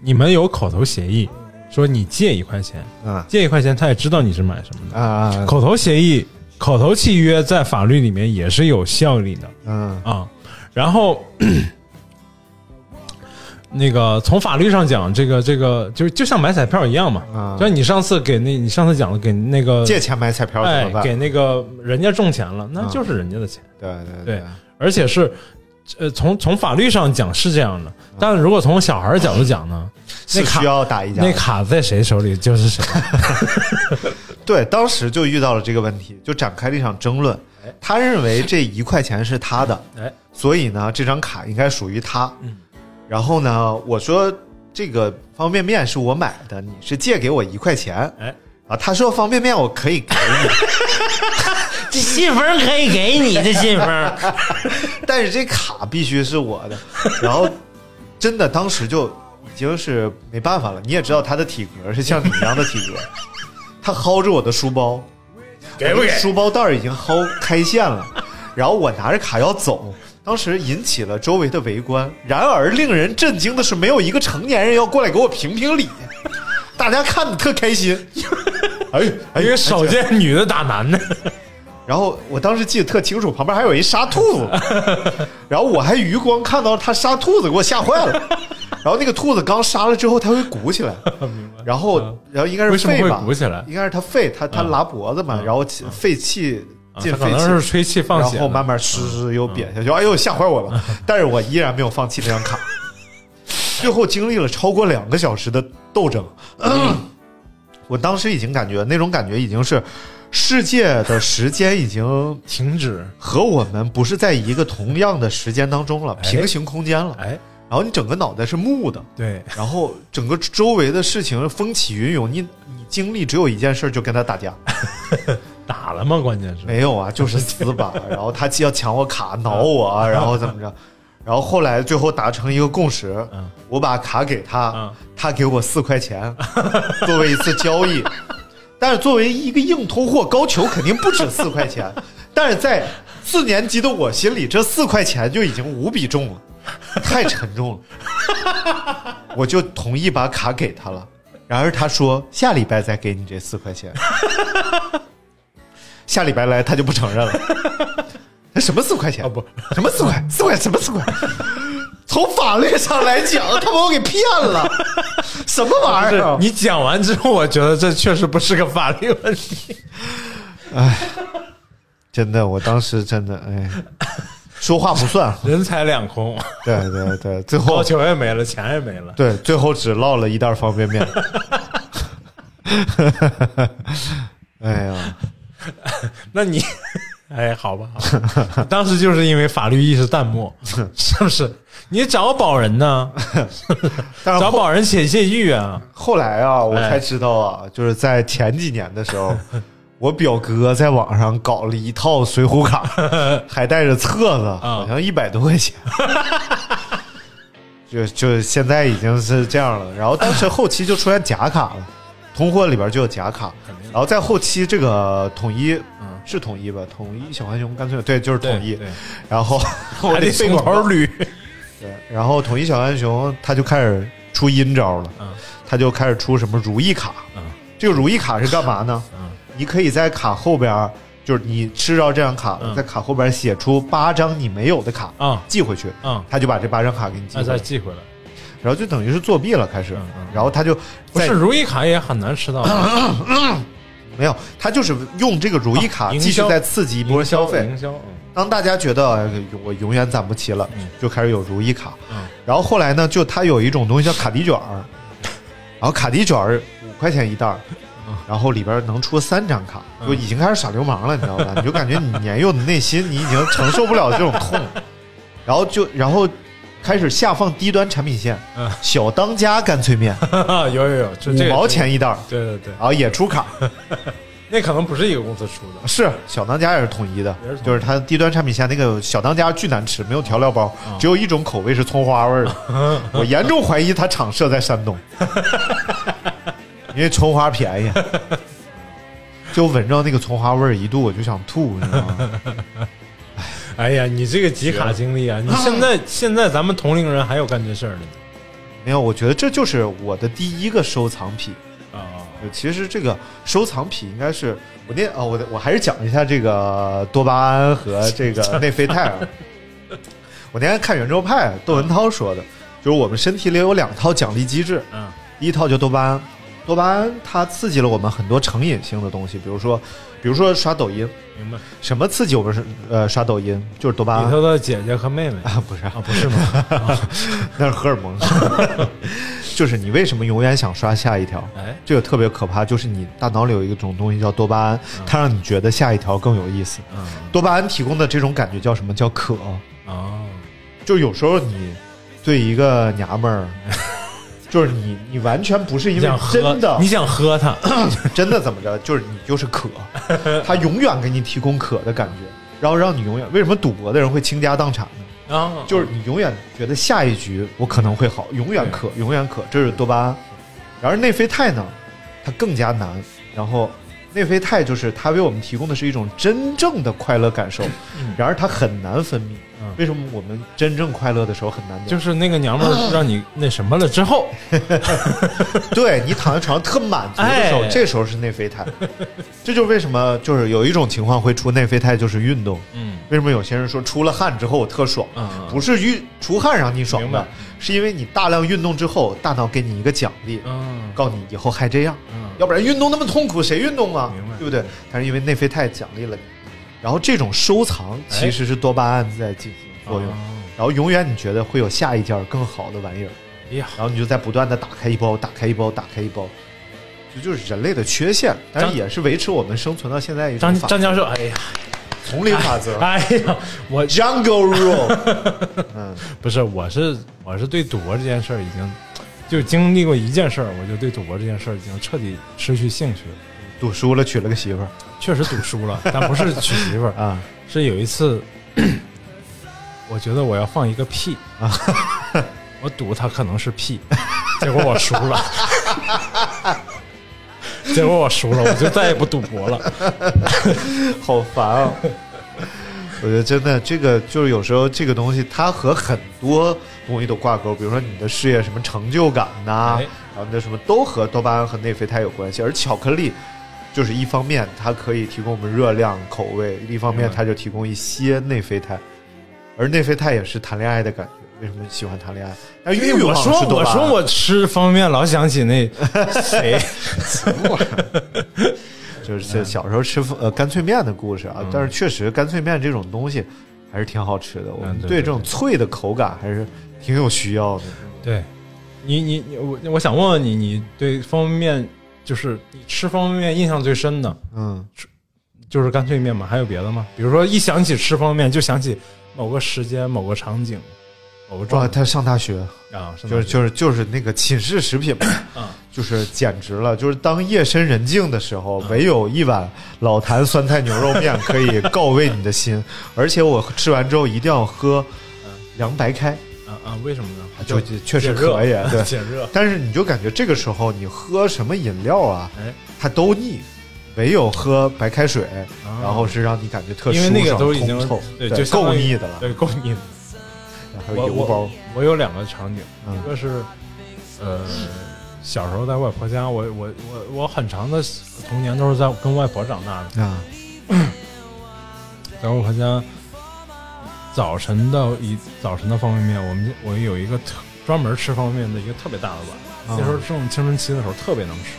你们有口头协议，说你借一块钱，啊借一块钱，他也知道你是买什么的。啊，口头协议、口头契约在法律里面也是有效力的嗯啊。然后，那个从法律上讲，这个这个就就像买彩票一样嘛，啊就像你上次给那，你上次讲了给那个借钱买彩票怎哎么办？给那个人家中钱了，那就是人家的钱。对对对，而且是，呃，从从法律上讲是这样的，但如果从小孩儿角度讲呢，那卡是需要打一架的那卡在谁手里就是谁。对，当时就遇到了这个问题，就展开了一场争论。他认为这一块钱是他的，哎，所以呢，这张卡应该属于他。嗯，然后呢，我说这个方便面是我买的，你是借给我一块钱。哎，啊，他说方便面我可以给你，这信封可以给你的信封，但是这卡必须是我的。然后真的当时就已经是没办法了。你也知道他的体格是像你一样的体格，他薅着我的书包，给不给？书包袋儿已经薅开线了，然后我拿着卡要走，当时引起了周围的围观。然而令人震惊的是，没有一个成年人要过来给我评评理，大家看的特开心。哎哎，因为少见女的打男的，然后我当时记得特清楚，旁边还有一杀兔子，然后我还余光看到他杀兔子，给我吓坏了。然后那个兔子刚杀了之后，它会鼓起来，然后然后应该是肺吧，鼓起来？应该是它肺，它它嗯拉脖子嘛，然后气肺气进肺气，能是吹气放血，然后慢慢湿湿又瘪下去，哎呦吓坏我了！但是我依然没有放弃这张卡。最后经历了超过两个小时的斗争，我当时已经感觉那种感觉已经是世界的时间已经停止。和我们不是在一个同样的时间当中了，平行空间了。哎，然后你整个脑袋是木的，对，然后整个周围的事情风起云涌，你你经历只有一件事，就跟他打架。打了吗？关键是没有啊，就是死板。然后他既要抢我卡，挠我，然后怎么着？然后后来最后达成一个共识，嗯我把卡给他，嗯他给我四块钱作为一次交易。但是作为一个硬通货，高俅肯定不止四块钱。但是在四年级的我心里，这四块钱就已经无比重了，太沉重了。我就同意把卡给他了。然而他说下礼拜再给你这四块钱。下礼拜来他就不承认了。那什么四块钱？哦不，什么四块？四块什么四块？从法律上来讲，他把我给骗了，什么玩意儿啊？你讲完之后，我觉得这确实不是个法律问题。哎真的，我当时真的哎，说话不算。人财两空，对对对，最后高俅也没了，钱也没了。对最后只落了一袋方便面。哎呀，那你哎，好吧，好吧当时就是因为法律意识淡漠，是不是？你找保人呢？但是找保人写谢玉啊？后来啊，我哎才知道啊，就是在前几年的时候，我表哥在网上搞了一套水浒卡，还带着册子，好像一百多块钱。就就现在已经是这样了，然后当时后期就出现假卡了，通货里边就有假卡，然后在后期这个统一，是统一吧？统一小浣熊干脆对，就是统一然后我还得从头捋。对，然后统一小浣熊他就开始出阴招了，嗯。他就开始出什么如意卡，嗯。这个如意卡是干嘛呢？嗯。你可以在卡后边，就是你吃到这张卡了，嗯。在卡后边写出八张你没有的卡，啊寄回去，啊，他就把这八张卡给你寄那回来，再寄回来。然后就等于是作弊了，开始。嗯嗯，然后他就在不是如意卡也很难吃到，没有，他就是用这个如意卡啊营继续销再刺激一波消费，营销，嗯当大家觉得哎我永远攒不齐了，嗯。就开始有如意卡。嗯。然后后来呢，就它有一种东西叫卡迪卷儿，然后卡迪卷儿五块钱一袋儿，嗯。然后里边能出三张卡，就已经开始耍流氓了，你知道吧？你就感觉你年幼的内心你已经承受不了这种痛，然后就然后开始下放低端产品线，嗯。小当家干脆面。有 有有，五毛钱一袋儿，对对对，然后也出卡。那可能不是一个公司出的。是小当家也是统一的就是它低端产品线那个小当家巨难吃，没有调料包，嗯只有一种口味是葱花味儿的。我严重怀疑它厂设在山东，因为葱花便宜。就闻着那个葱花味儿，一度我就想吐，你知道吗？哎呀，你这个集卡经历啊，你现在 现在咱们同龄人还有干这事儿的呢没有，我觉得这就是我的第一个收藏品。啊？其实这个收藏品应该是我那啊，我我还是讲一下这个多巴胺和这个内啡肽啊。我那天看圆桌派，窦文涛说的，就是我们身体里有两套奖励机制，嗯第一套就多巴胺，多巴胺它刺激了我们很多成瘾性的东西，比如说，比如说刷抖音，明白。什么刺激我们是呃刷抖音，就是多巴胺里头的姐姐和妹妹啊，不是啊，不是吗？那是荷尔蒙，就是你为什么永远想刷下一条？哎，这个特别可怕，就是你大脑里有一种东西叫多巴胺，它让你觉得下一条更有意思。嗯多巴胺提供的这种感觉叫什么叫渴？啊，就有时候你对一个娘们儿，就是你你完全不是因为你想喝真的你想喝它，真的怎么着，就是你就是渴，他永远给你提供渴的感觉，然后让你永远为什么赌博的人会倾家荡产呢？啊，就是你永远觉得下一局我可能会好，永远渴，永远渴，这是多巴胺。然而内啡肽呢，它更加难。然后内啡肽就是它为我们提供的是一种真正的快乐感受，然而它很难分泌。嗯为什么我们真正快乐的时候很难得？就是那个娘们儿让你那什么了之后，对你躺在床上特满足的时候，哎这时候是内啡肽。这就是为什么就是有一种情况会出内啡肽，就是运动。嗯为什么有些人说出了汗之后我特爽？嗯不是运出汗让你爽的，是因为你大量运动之后，大脑给你一个奖励，嗯告诉你以后还这样，嗯要不然运动那么痛苦，谁运动啊明白？对不对？但是因为内啡肽奖励了你，然后这种收藏其实是多巴胺在进行作用，哦。然后永远你觉得会有下一件更好的玩意儿，哎呀，然后你就在不断的打开一包，打开一包，打开一包。这就是人类的缺陷，但是也是维持我们生存到现在一张张教授，哎呀，丛林法则。哎呀，我，Jungle Rule。嗯，不是，我是我是对赌博这件事儿已经就经历过一件事儿，我就对赌博这件事儿已经彻底失去兴趣了。赌输了娶了个媳妇儿确实赌输了，但不是娶媳妇儿，啊，是有一次，我觉得我要放一个屁啊，我赌他可能是屁，结果我输了，结果我输了，我就再也不赌博了。好烦啊！我觉得真的，这个就是有时候这个东西，它和很多东西都挂钩，比如说你的事业什么成就感呐、哎然后那什么都和多巴胺和内啡肽有关系。而巧克力就是一方面它可以提供我们热量、口味，另一方面它就提供一些内啡肽，而内啡肽也是谈恋爱的感觉。为什么喜欢谈恋爱？因为我望说我说我吃方便面老想起那 谁，就是小时候吃呃干脆面的故事啊。嗯但是确实干脆面这种东西还是挺好吃的，我们嗯对对这种脆的口感还是挺有需要的。对你你你我我想问问你，你对方便面就是你吃方便面印象最深的，嗯，就是干脆面嘛？还有别的吗？比如说一想起吃方便面，就想起某个时间、某个场景、某个哇，状态。他上大学，啊，就是就是就是那个寝室食品嘛，啊，就是简直了，就是当夜深人静的时候，唯有一碗老坛酸菜牛肉面可以告慰你的心，而且我吃完之后一定要喝凉白开，啊啊，为什么呢？就就确实可以，对。解热。但是你就感觉这个时候你喝什么饮料啊，哎，它都腻，唯有喝白开水，啊然后是让你感觉特因为那个舒爽都已经通透对，就够腻的了，对，够腻的。还有油包我，我有两个场景，嗯一个是呃小时候在外婆家，我我我我很长的童年都是在跟外婆长大的，啊，在外婆家早晨的一早晨的方便面，我们我有一个特专门吃方便面的一个特别大的碗，啊那时候正青春期的时候特别能吃，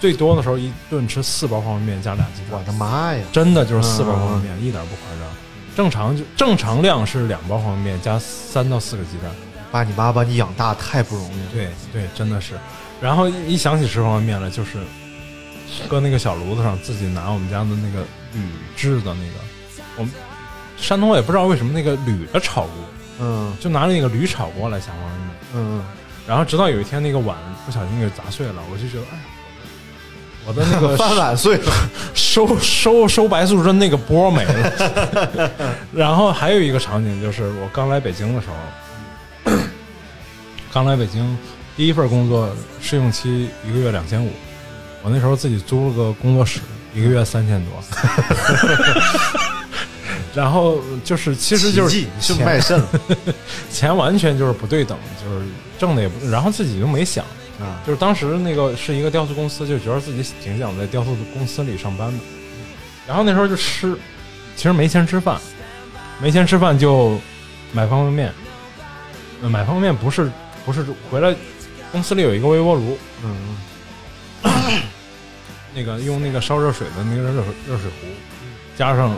最多的时候一顿吃四包方便面加俩鸡蛋我，的妈呀！真的就是四包嗯方便面，一点不夸张。正常就正常量是两包方便面加三到四个鸡蛋，爸你妈把你养大太不容易了。对对，真的是。然后一想起吃方便面了，就是搁那个小炉子上，自己拿我们家的那个铝制的那个，我们山东我也不知道为什么那个铝的炒锅，嗯就拿那个铝炒锅来下方便面。嗯然后直到有一天那个碗不小心给砸碎了，我就觉得，哎，我的那个 饭碗碎了，收收收白素贞那个波没了。然后还有一个场景就是我刚来北京的时候，刚来北京第一份工作试用期一个月两千五，我那时候自己租了个工作室，一个月三千多。然后就是，其实就是钱卖肾了 钱完全就是不对等，就是挣的也不，然后自己就没想，啊！就是当时那个是一个雕塑公司，就觉得自己挺想在雕塑公司里上班的。然后那时候就吃，其实没钱吃饭，没钱吃饭就买方便面。呃买方便面不是不是回来，公司里有一个微波炉，嗯 那个用那个烧热水的那个热水热水壶，加上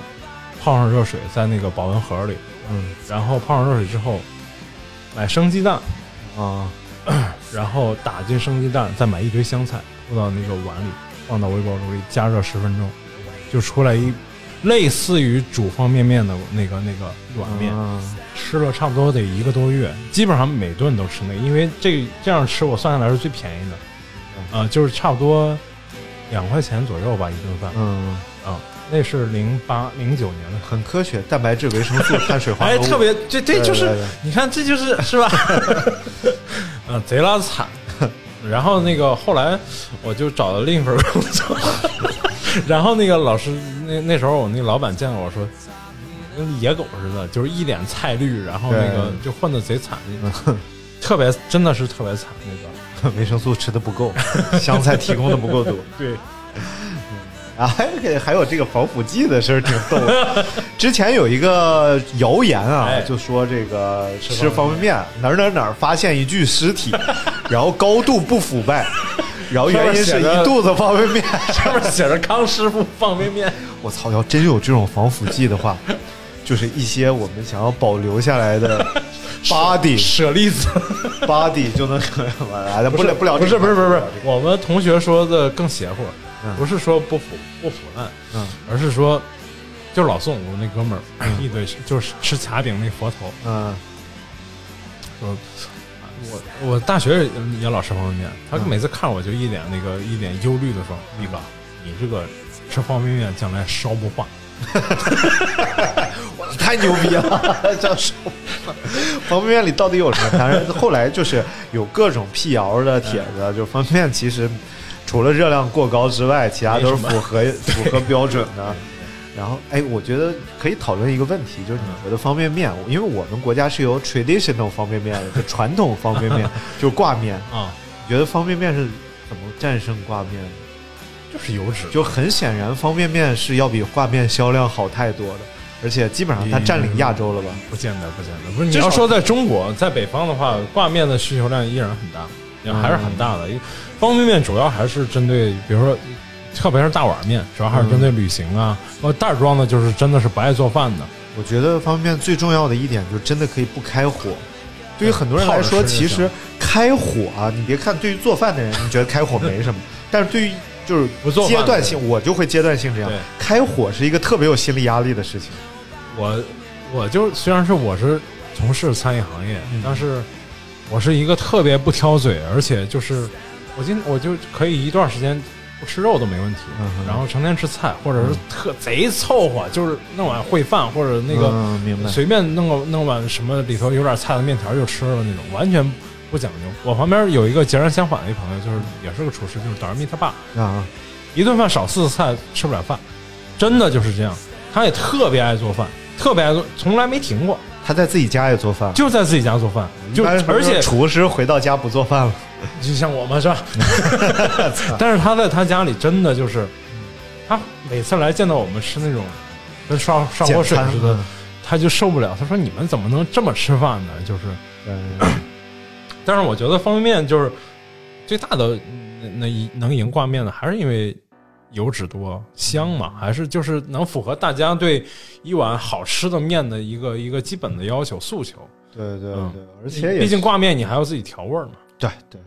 泡上热水在那个保温盒里，嗯。然后泡上热水之后，买生鸡蛋，啊。然后打进生鸡蛋，再买一堆香菜，铺到那个碗里，放到微波炉里加热十分钟，就出来一类似于煮方便面的那个那个软面，啊。吃了差不多得一个多月，基本上每顿都吃那个，因为这这样吃我算下来是最便宜的，啊、就是差不多两块钱左右吧一顿饭，嗯，啊、那是零八零九年的。很科学，蛋白质、维生素、碳水化哎，合物，哎特别这这就是对对对你看，这就是是吧？嗯，贼拉惨。然后那个后来我就找了另一份工作，然后那个老师那那时候我那个老板见了我说，跟野狗似的，就是一脸菜绿，然后那个就混的贼惨，特别真的是特别惨那个。维生素吃的不够，香菜提供的不够多。对，啊，还还有这个防腐剂的事儿挺逗的。之前有一个谣言啊，哎就说这个吃方便面哪儿哪儿哪儿发现一具尸体，然后高度不腐败，然后原因是一肚子方便面。上面写着康师傅方便面。我操，要真有这种防腐剂的话，就是一些我们想要保留下来的 body 舍利子 body 就能来的，不了不了不是不是不是我们同学说的更邪乎，嗯。不是说不腐不腐烂，嗯。而是说，就是老宋我那哥们儿 一堆就是吃卡饼那佛头，嗯。说我我大学也也老吃方便面，他嗯每次看我就一脸那个一脸忧虑的说，李哥，你这个吃方便面将来烧不化。太牛逼了，这说方便面里到底有什么？反正后来就是有各种辟谣的帖子，就方便面其实除了热量过高之外，其他都是符合 符合标准的。然后，哎，我觉得可以讨论一个问题，就是你觉得方便面，因为我们国家是有 traditional 方便面的，就传统方便面，就是挂面。啊，你觉得方便面是怎么战胜挂面的？就是油脂，就很显然，方便面是要比挂面销量好太多的，而且基本上它占领亚洲了吧？不见得，不见得。不是你要说在中国，在北方的话，挂面的需求量依然很大，嗯还是很大的。因为方便面主要还是针对，比如说，特别是大碗面，主要还是针对旅行啊。呃，袋装的就是真的是不爱做饭的。我觉得方便面最重要的一点就是真的可以不开火。对于很多人来说，其实开火啊，你别看对于做饭的人，你觉得开火没什么，但是对于就是不做饭阶段性，我就会阶段性这样。开火是一个特别有心理压力的事情。我我就虽然是我是从事餐饮行业，嗯但是我是一个特别不挑嘴，而且就是我今我就可以一段时间不吃肉都没问题，嗯然后成天吃菜，或者是特贼凑合，就是弄碗烩饭或者那个嗯明白随便弄个弄碗什么里头有点菜的面条就吃了那种，完全不讲究。我旁边有一个截然相反的一朋友，就是也是个厨师，就是导师密他爸，啊，一顿饭少四个菜吃不了饭，真的就是这样。他也特别爱做饭，特别爱做，从来没停过，他在自己家也做饭，就在自己家做饭，就而且厨师回到家不做饭了。就像我们是吧？但是他在他家里真的就是，他每次来见到我们吃那种跟刷刷锅水似的嗯，他就受不了。他说：“你们怎么能这么吃饭呢？”就是，但是我觉得方便面就是最大的那那能赢挂面的，还是因为油脂多香嘛，还是就是能符合大家对一碗好吃的面的一个一个基本的要求诉求。对对嗯对，而且也毕竟挂面你还要自己调味儿嘛。对对，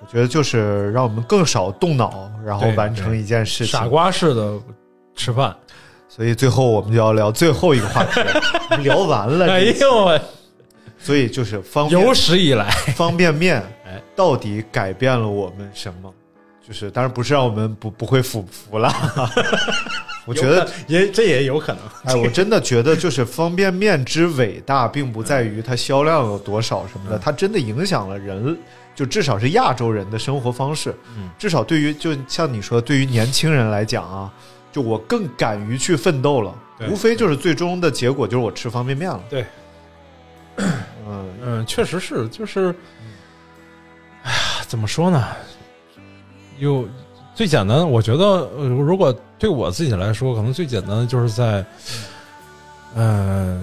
我觉得就是让我们更少动脑，然后完成一件事情。傻瓜式的吃饭，所以最后我们就要聊最后一个话题，我 们聊完了。哎呦喂！所以就是方便有史以来，方便面哎，到底改变了我们什么？就是当然不是让我们不不会腐腐了，我觉得也这也有可能。哎，我真的觉得就是方便面之伟大，并不在于它销量有多少什么的，它真的影响了人，就至少是亚洲人的生活方式。嗯至少对于就像你说，对于年轻人来讲啊，就我更敢于去奋斗了。无非就是最终的结果就是我吃方便面了。对，嗯，嗯，确实是，就是，哎呀，怎么说呢？有最简单的，我觉得，呃，如果对我自己来说，可能最简单的就是在，呃，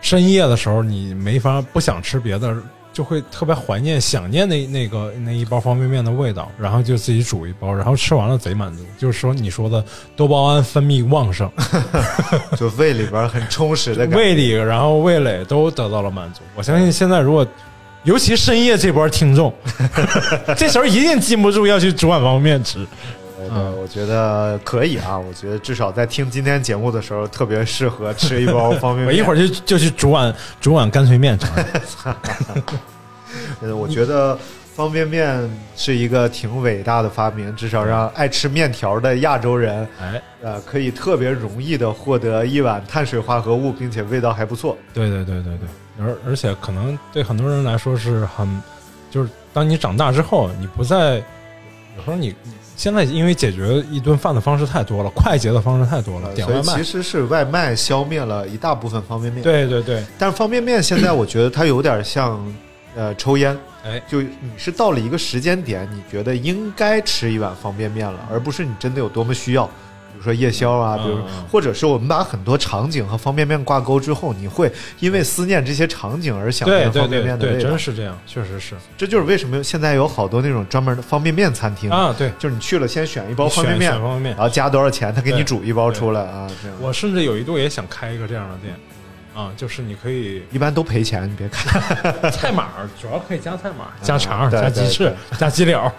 深夜的时候，你没法不想吃别的，就会特别怀念、想念那那个那一包方便面的味道，然后就自己煮一包，然后吃完了贼满足。就是说你说的多巴胺分泌旺盛，就胃里边很充实的感觉。胃里，然后味蕾都得到了满足。我相信现在如果，尤其深夜这波听众，这时候一定禁不住要去煮碗方便面吃。对对，我觉得可以啊。我觉得至少在听今天节目的时候，特别适合吃一包方便面。我一会儿就就去煮碗煮碗干脆面吃。呃，我觉得方便面是一个挺伟大的发明，至少让爱吃面条的亚洲人，哎，呃，可以特别容易的获得一碗碳水化合物，并且味道还不错。对对对对对，而而且可能对很多人来说是很，就是当你长大之后，你不再有时候你你现在因为解决一顿饭的方式太多了，快捷的方式太多了，呃所以点外卖其。实是外卖消灭了一大部分方便面。，对对对，但是方便面现在我觉得它有点像，呃，抽烟。哎，就你是到了一个时间点，你觉得应该吃一碗方便面了，而不是你真的有多么需要。比如说夜宵啊，嗯比如嗯或者是我们把很多场景和方便面挂钩之后，你会因为思念这些场景而想念方便面的味道真。是这样，确实是这就是为什么现在有好多那种专门的方便面餐厅，啊，对。就是你去了先选一包方便面，选选方便面然后加多少钱，他给你煮一包出来啊，这样。我甚至有一度也想开一个这样的店，啊，就是你可以一般都赔钱，你别看。菜码，主要可以加菜码、加肠加鸡翅、加鸡柳，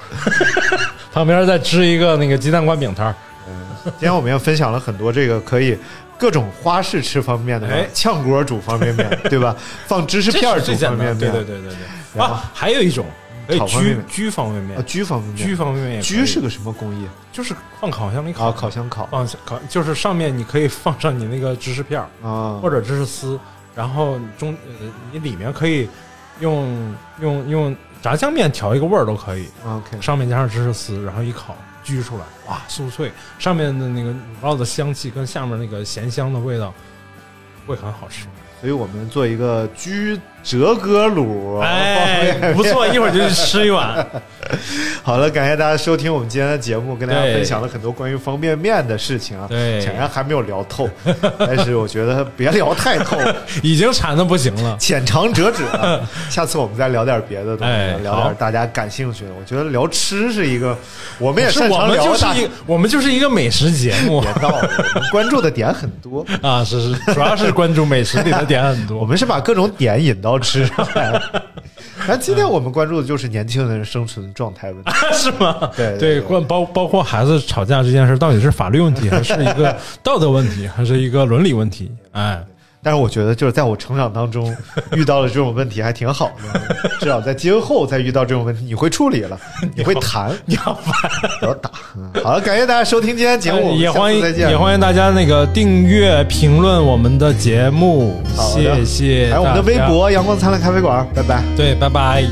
旁边再支一个那个鸡蛋灌饼摊儿。今天我们也分享了很多这个可以各种花式吃方便面的，哎。炝锅煮方便面，对吧？放芝士片煮方便面，对对对对对。啊，还有一种，哎，焗炒方便面。焗方便面。啊，，焗方便面，焗方便面焗是个什么工艺？就是放烤箱里啊？烤，烤箱烤。放烤就是上面你可以放上你那个芝士片儿啊，或者芝士丝，然后中呃你里面可以用用用炸酱面调一个味儿都可以，OK，上面加上芝士丝，然后一烤，焗出来，哇，酥脆，上面的那个乳酪的香气跟下面那个咸香的味道会很好吃。所以我们做一个焗折鸽卤，哎，不错，一会儿就去吃一碗。好了，感谢大家收听我们今天的节目，跟大家分享了很多关于方便面的事情啊。对显然还没有聊透，但是我觉得别聊太透，已经馋的不行了。浅尝辄止了。下次我们再聊点别的东西，哎聊点大家感兴趣的。我觉得聊吃是一个，我们也擅是我们长聊大。就是一我们就是一个美食节目别闹了，我们关注的点很多，啊，是是，主要是关注美食里的点很多。我们是把各种点引到吃上来。了。那今天我们关注的就是年轻人生存状态问题。是吗？对对，关包包括孩子吵架这件事，到底是法律问题，还是一个道德问题，还是一个伦理问题？哎，但是我觉得，就是在我成长当中 遇到了这种问题，还挺好的。至少在今后再遇到这种问题，你会处理了，你会谈，你要烦。不要打。嗯好了，感谢大家收听今天节目，也欢迎再见。也欢迎大家那个订阅、评论我们的节目，谢谢。还有我们的微，博“阳光灿烂咖啡馆”，拜拜。对，拜拜。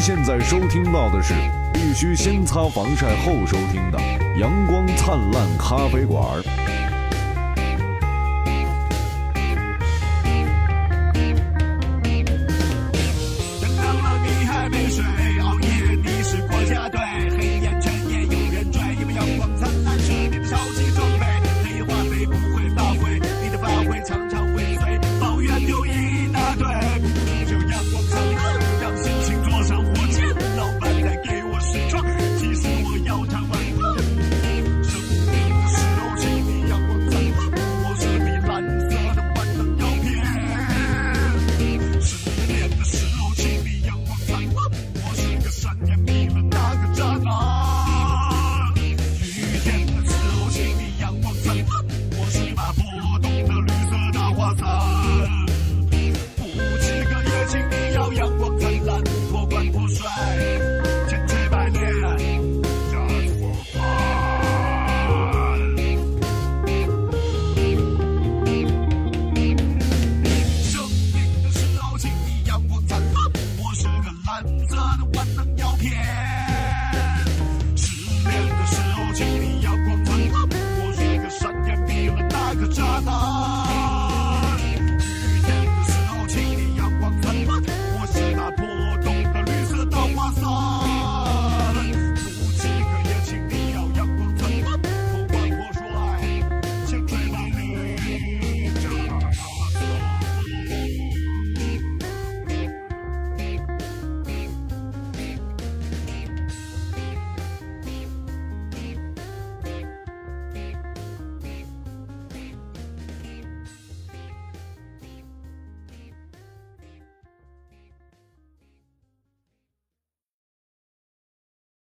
现在收听到的是必须先擦防晒后收听的《阳光灿烂咖啡馆》。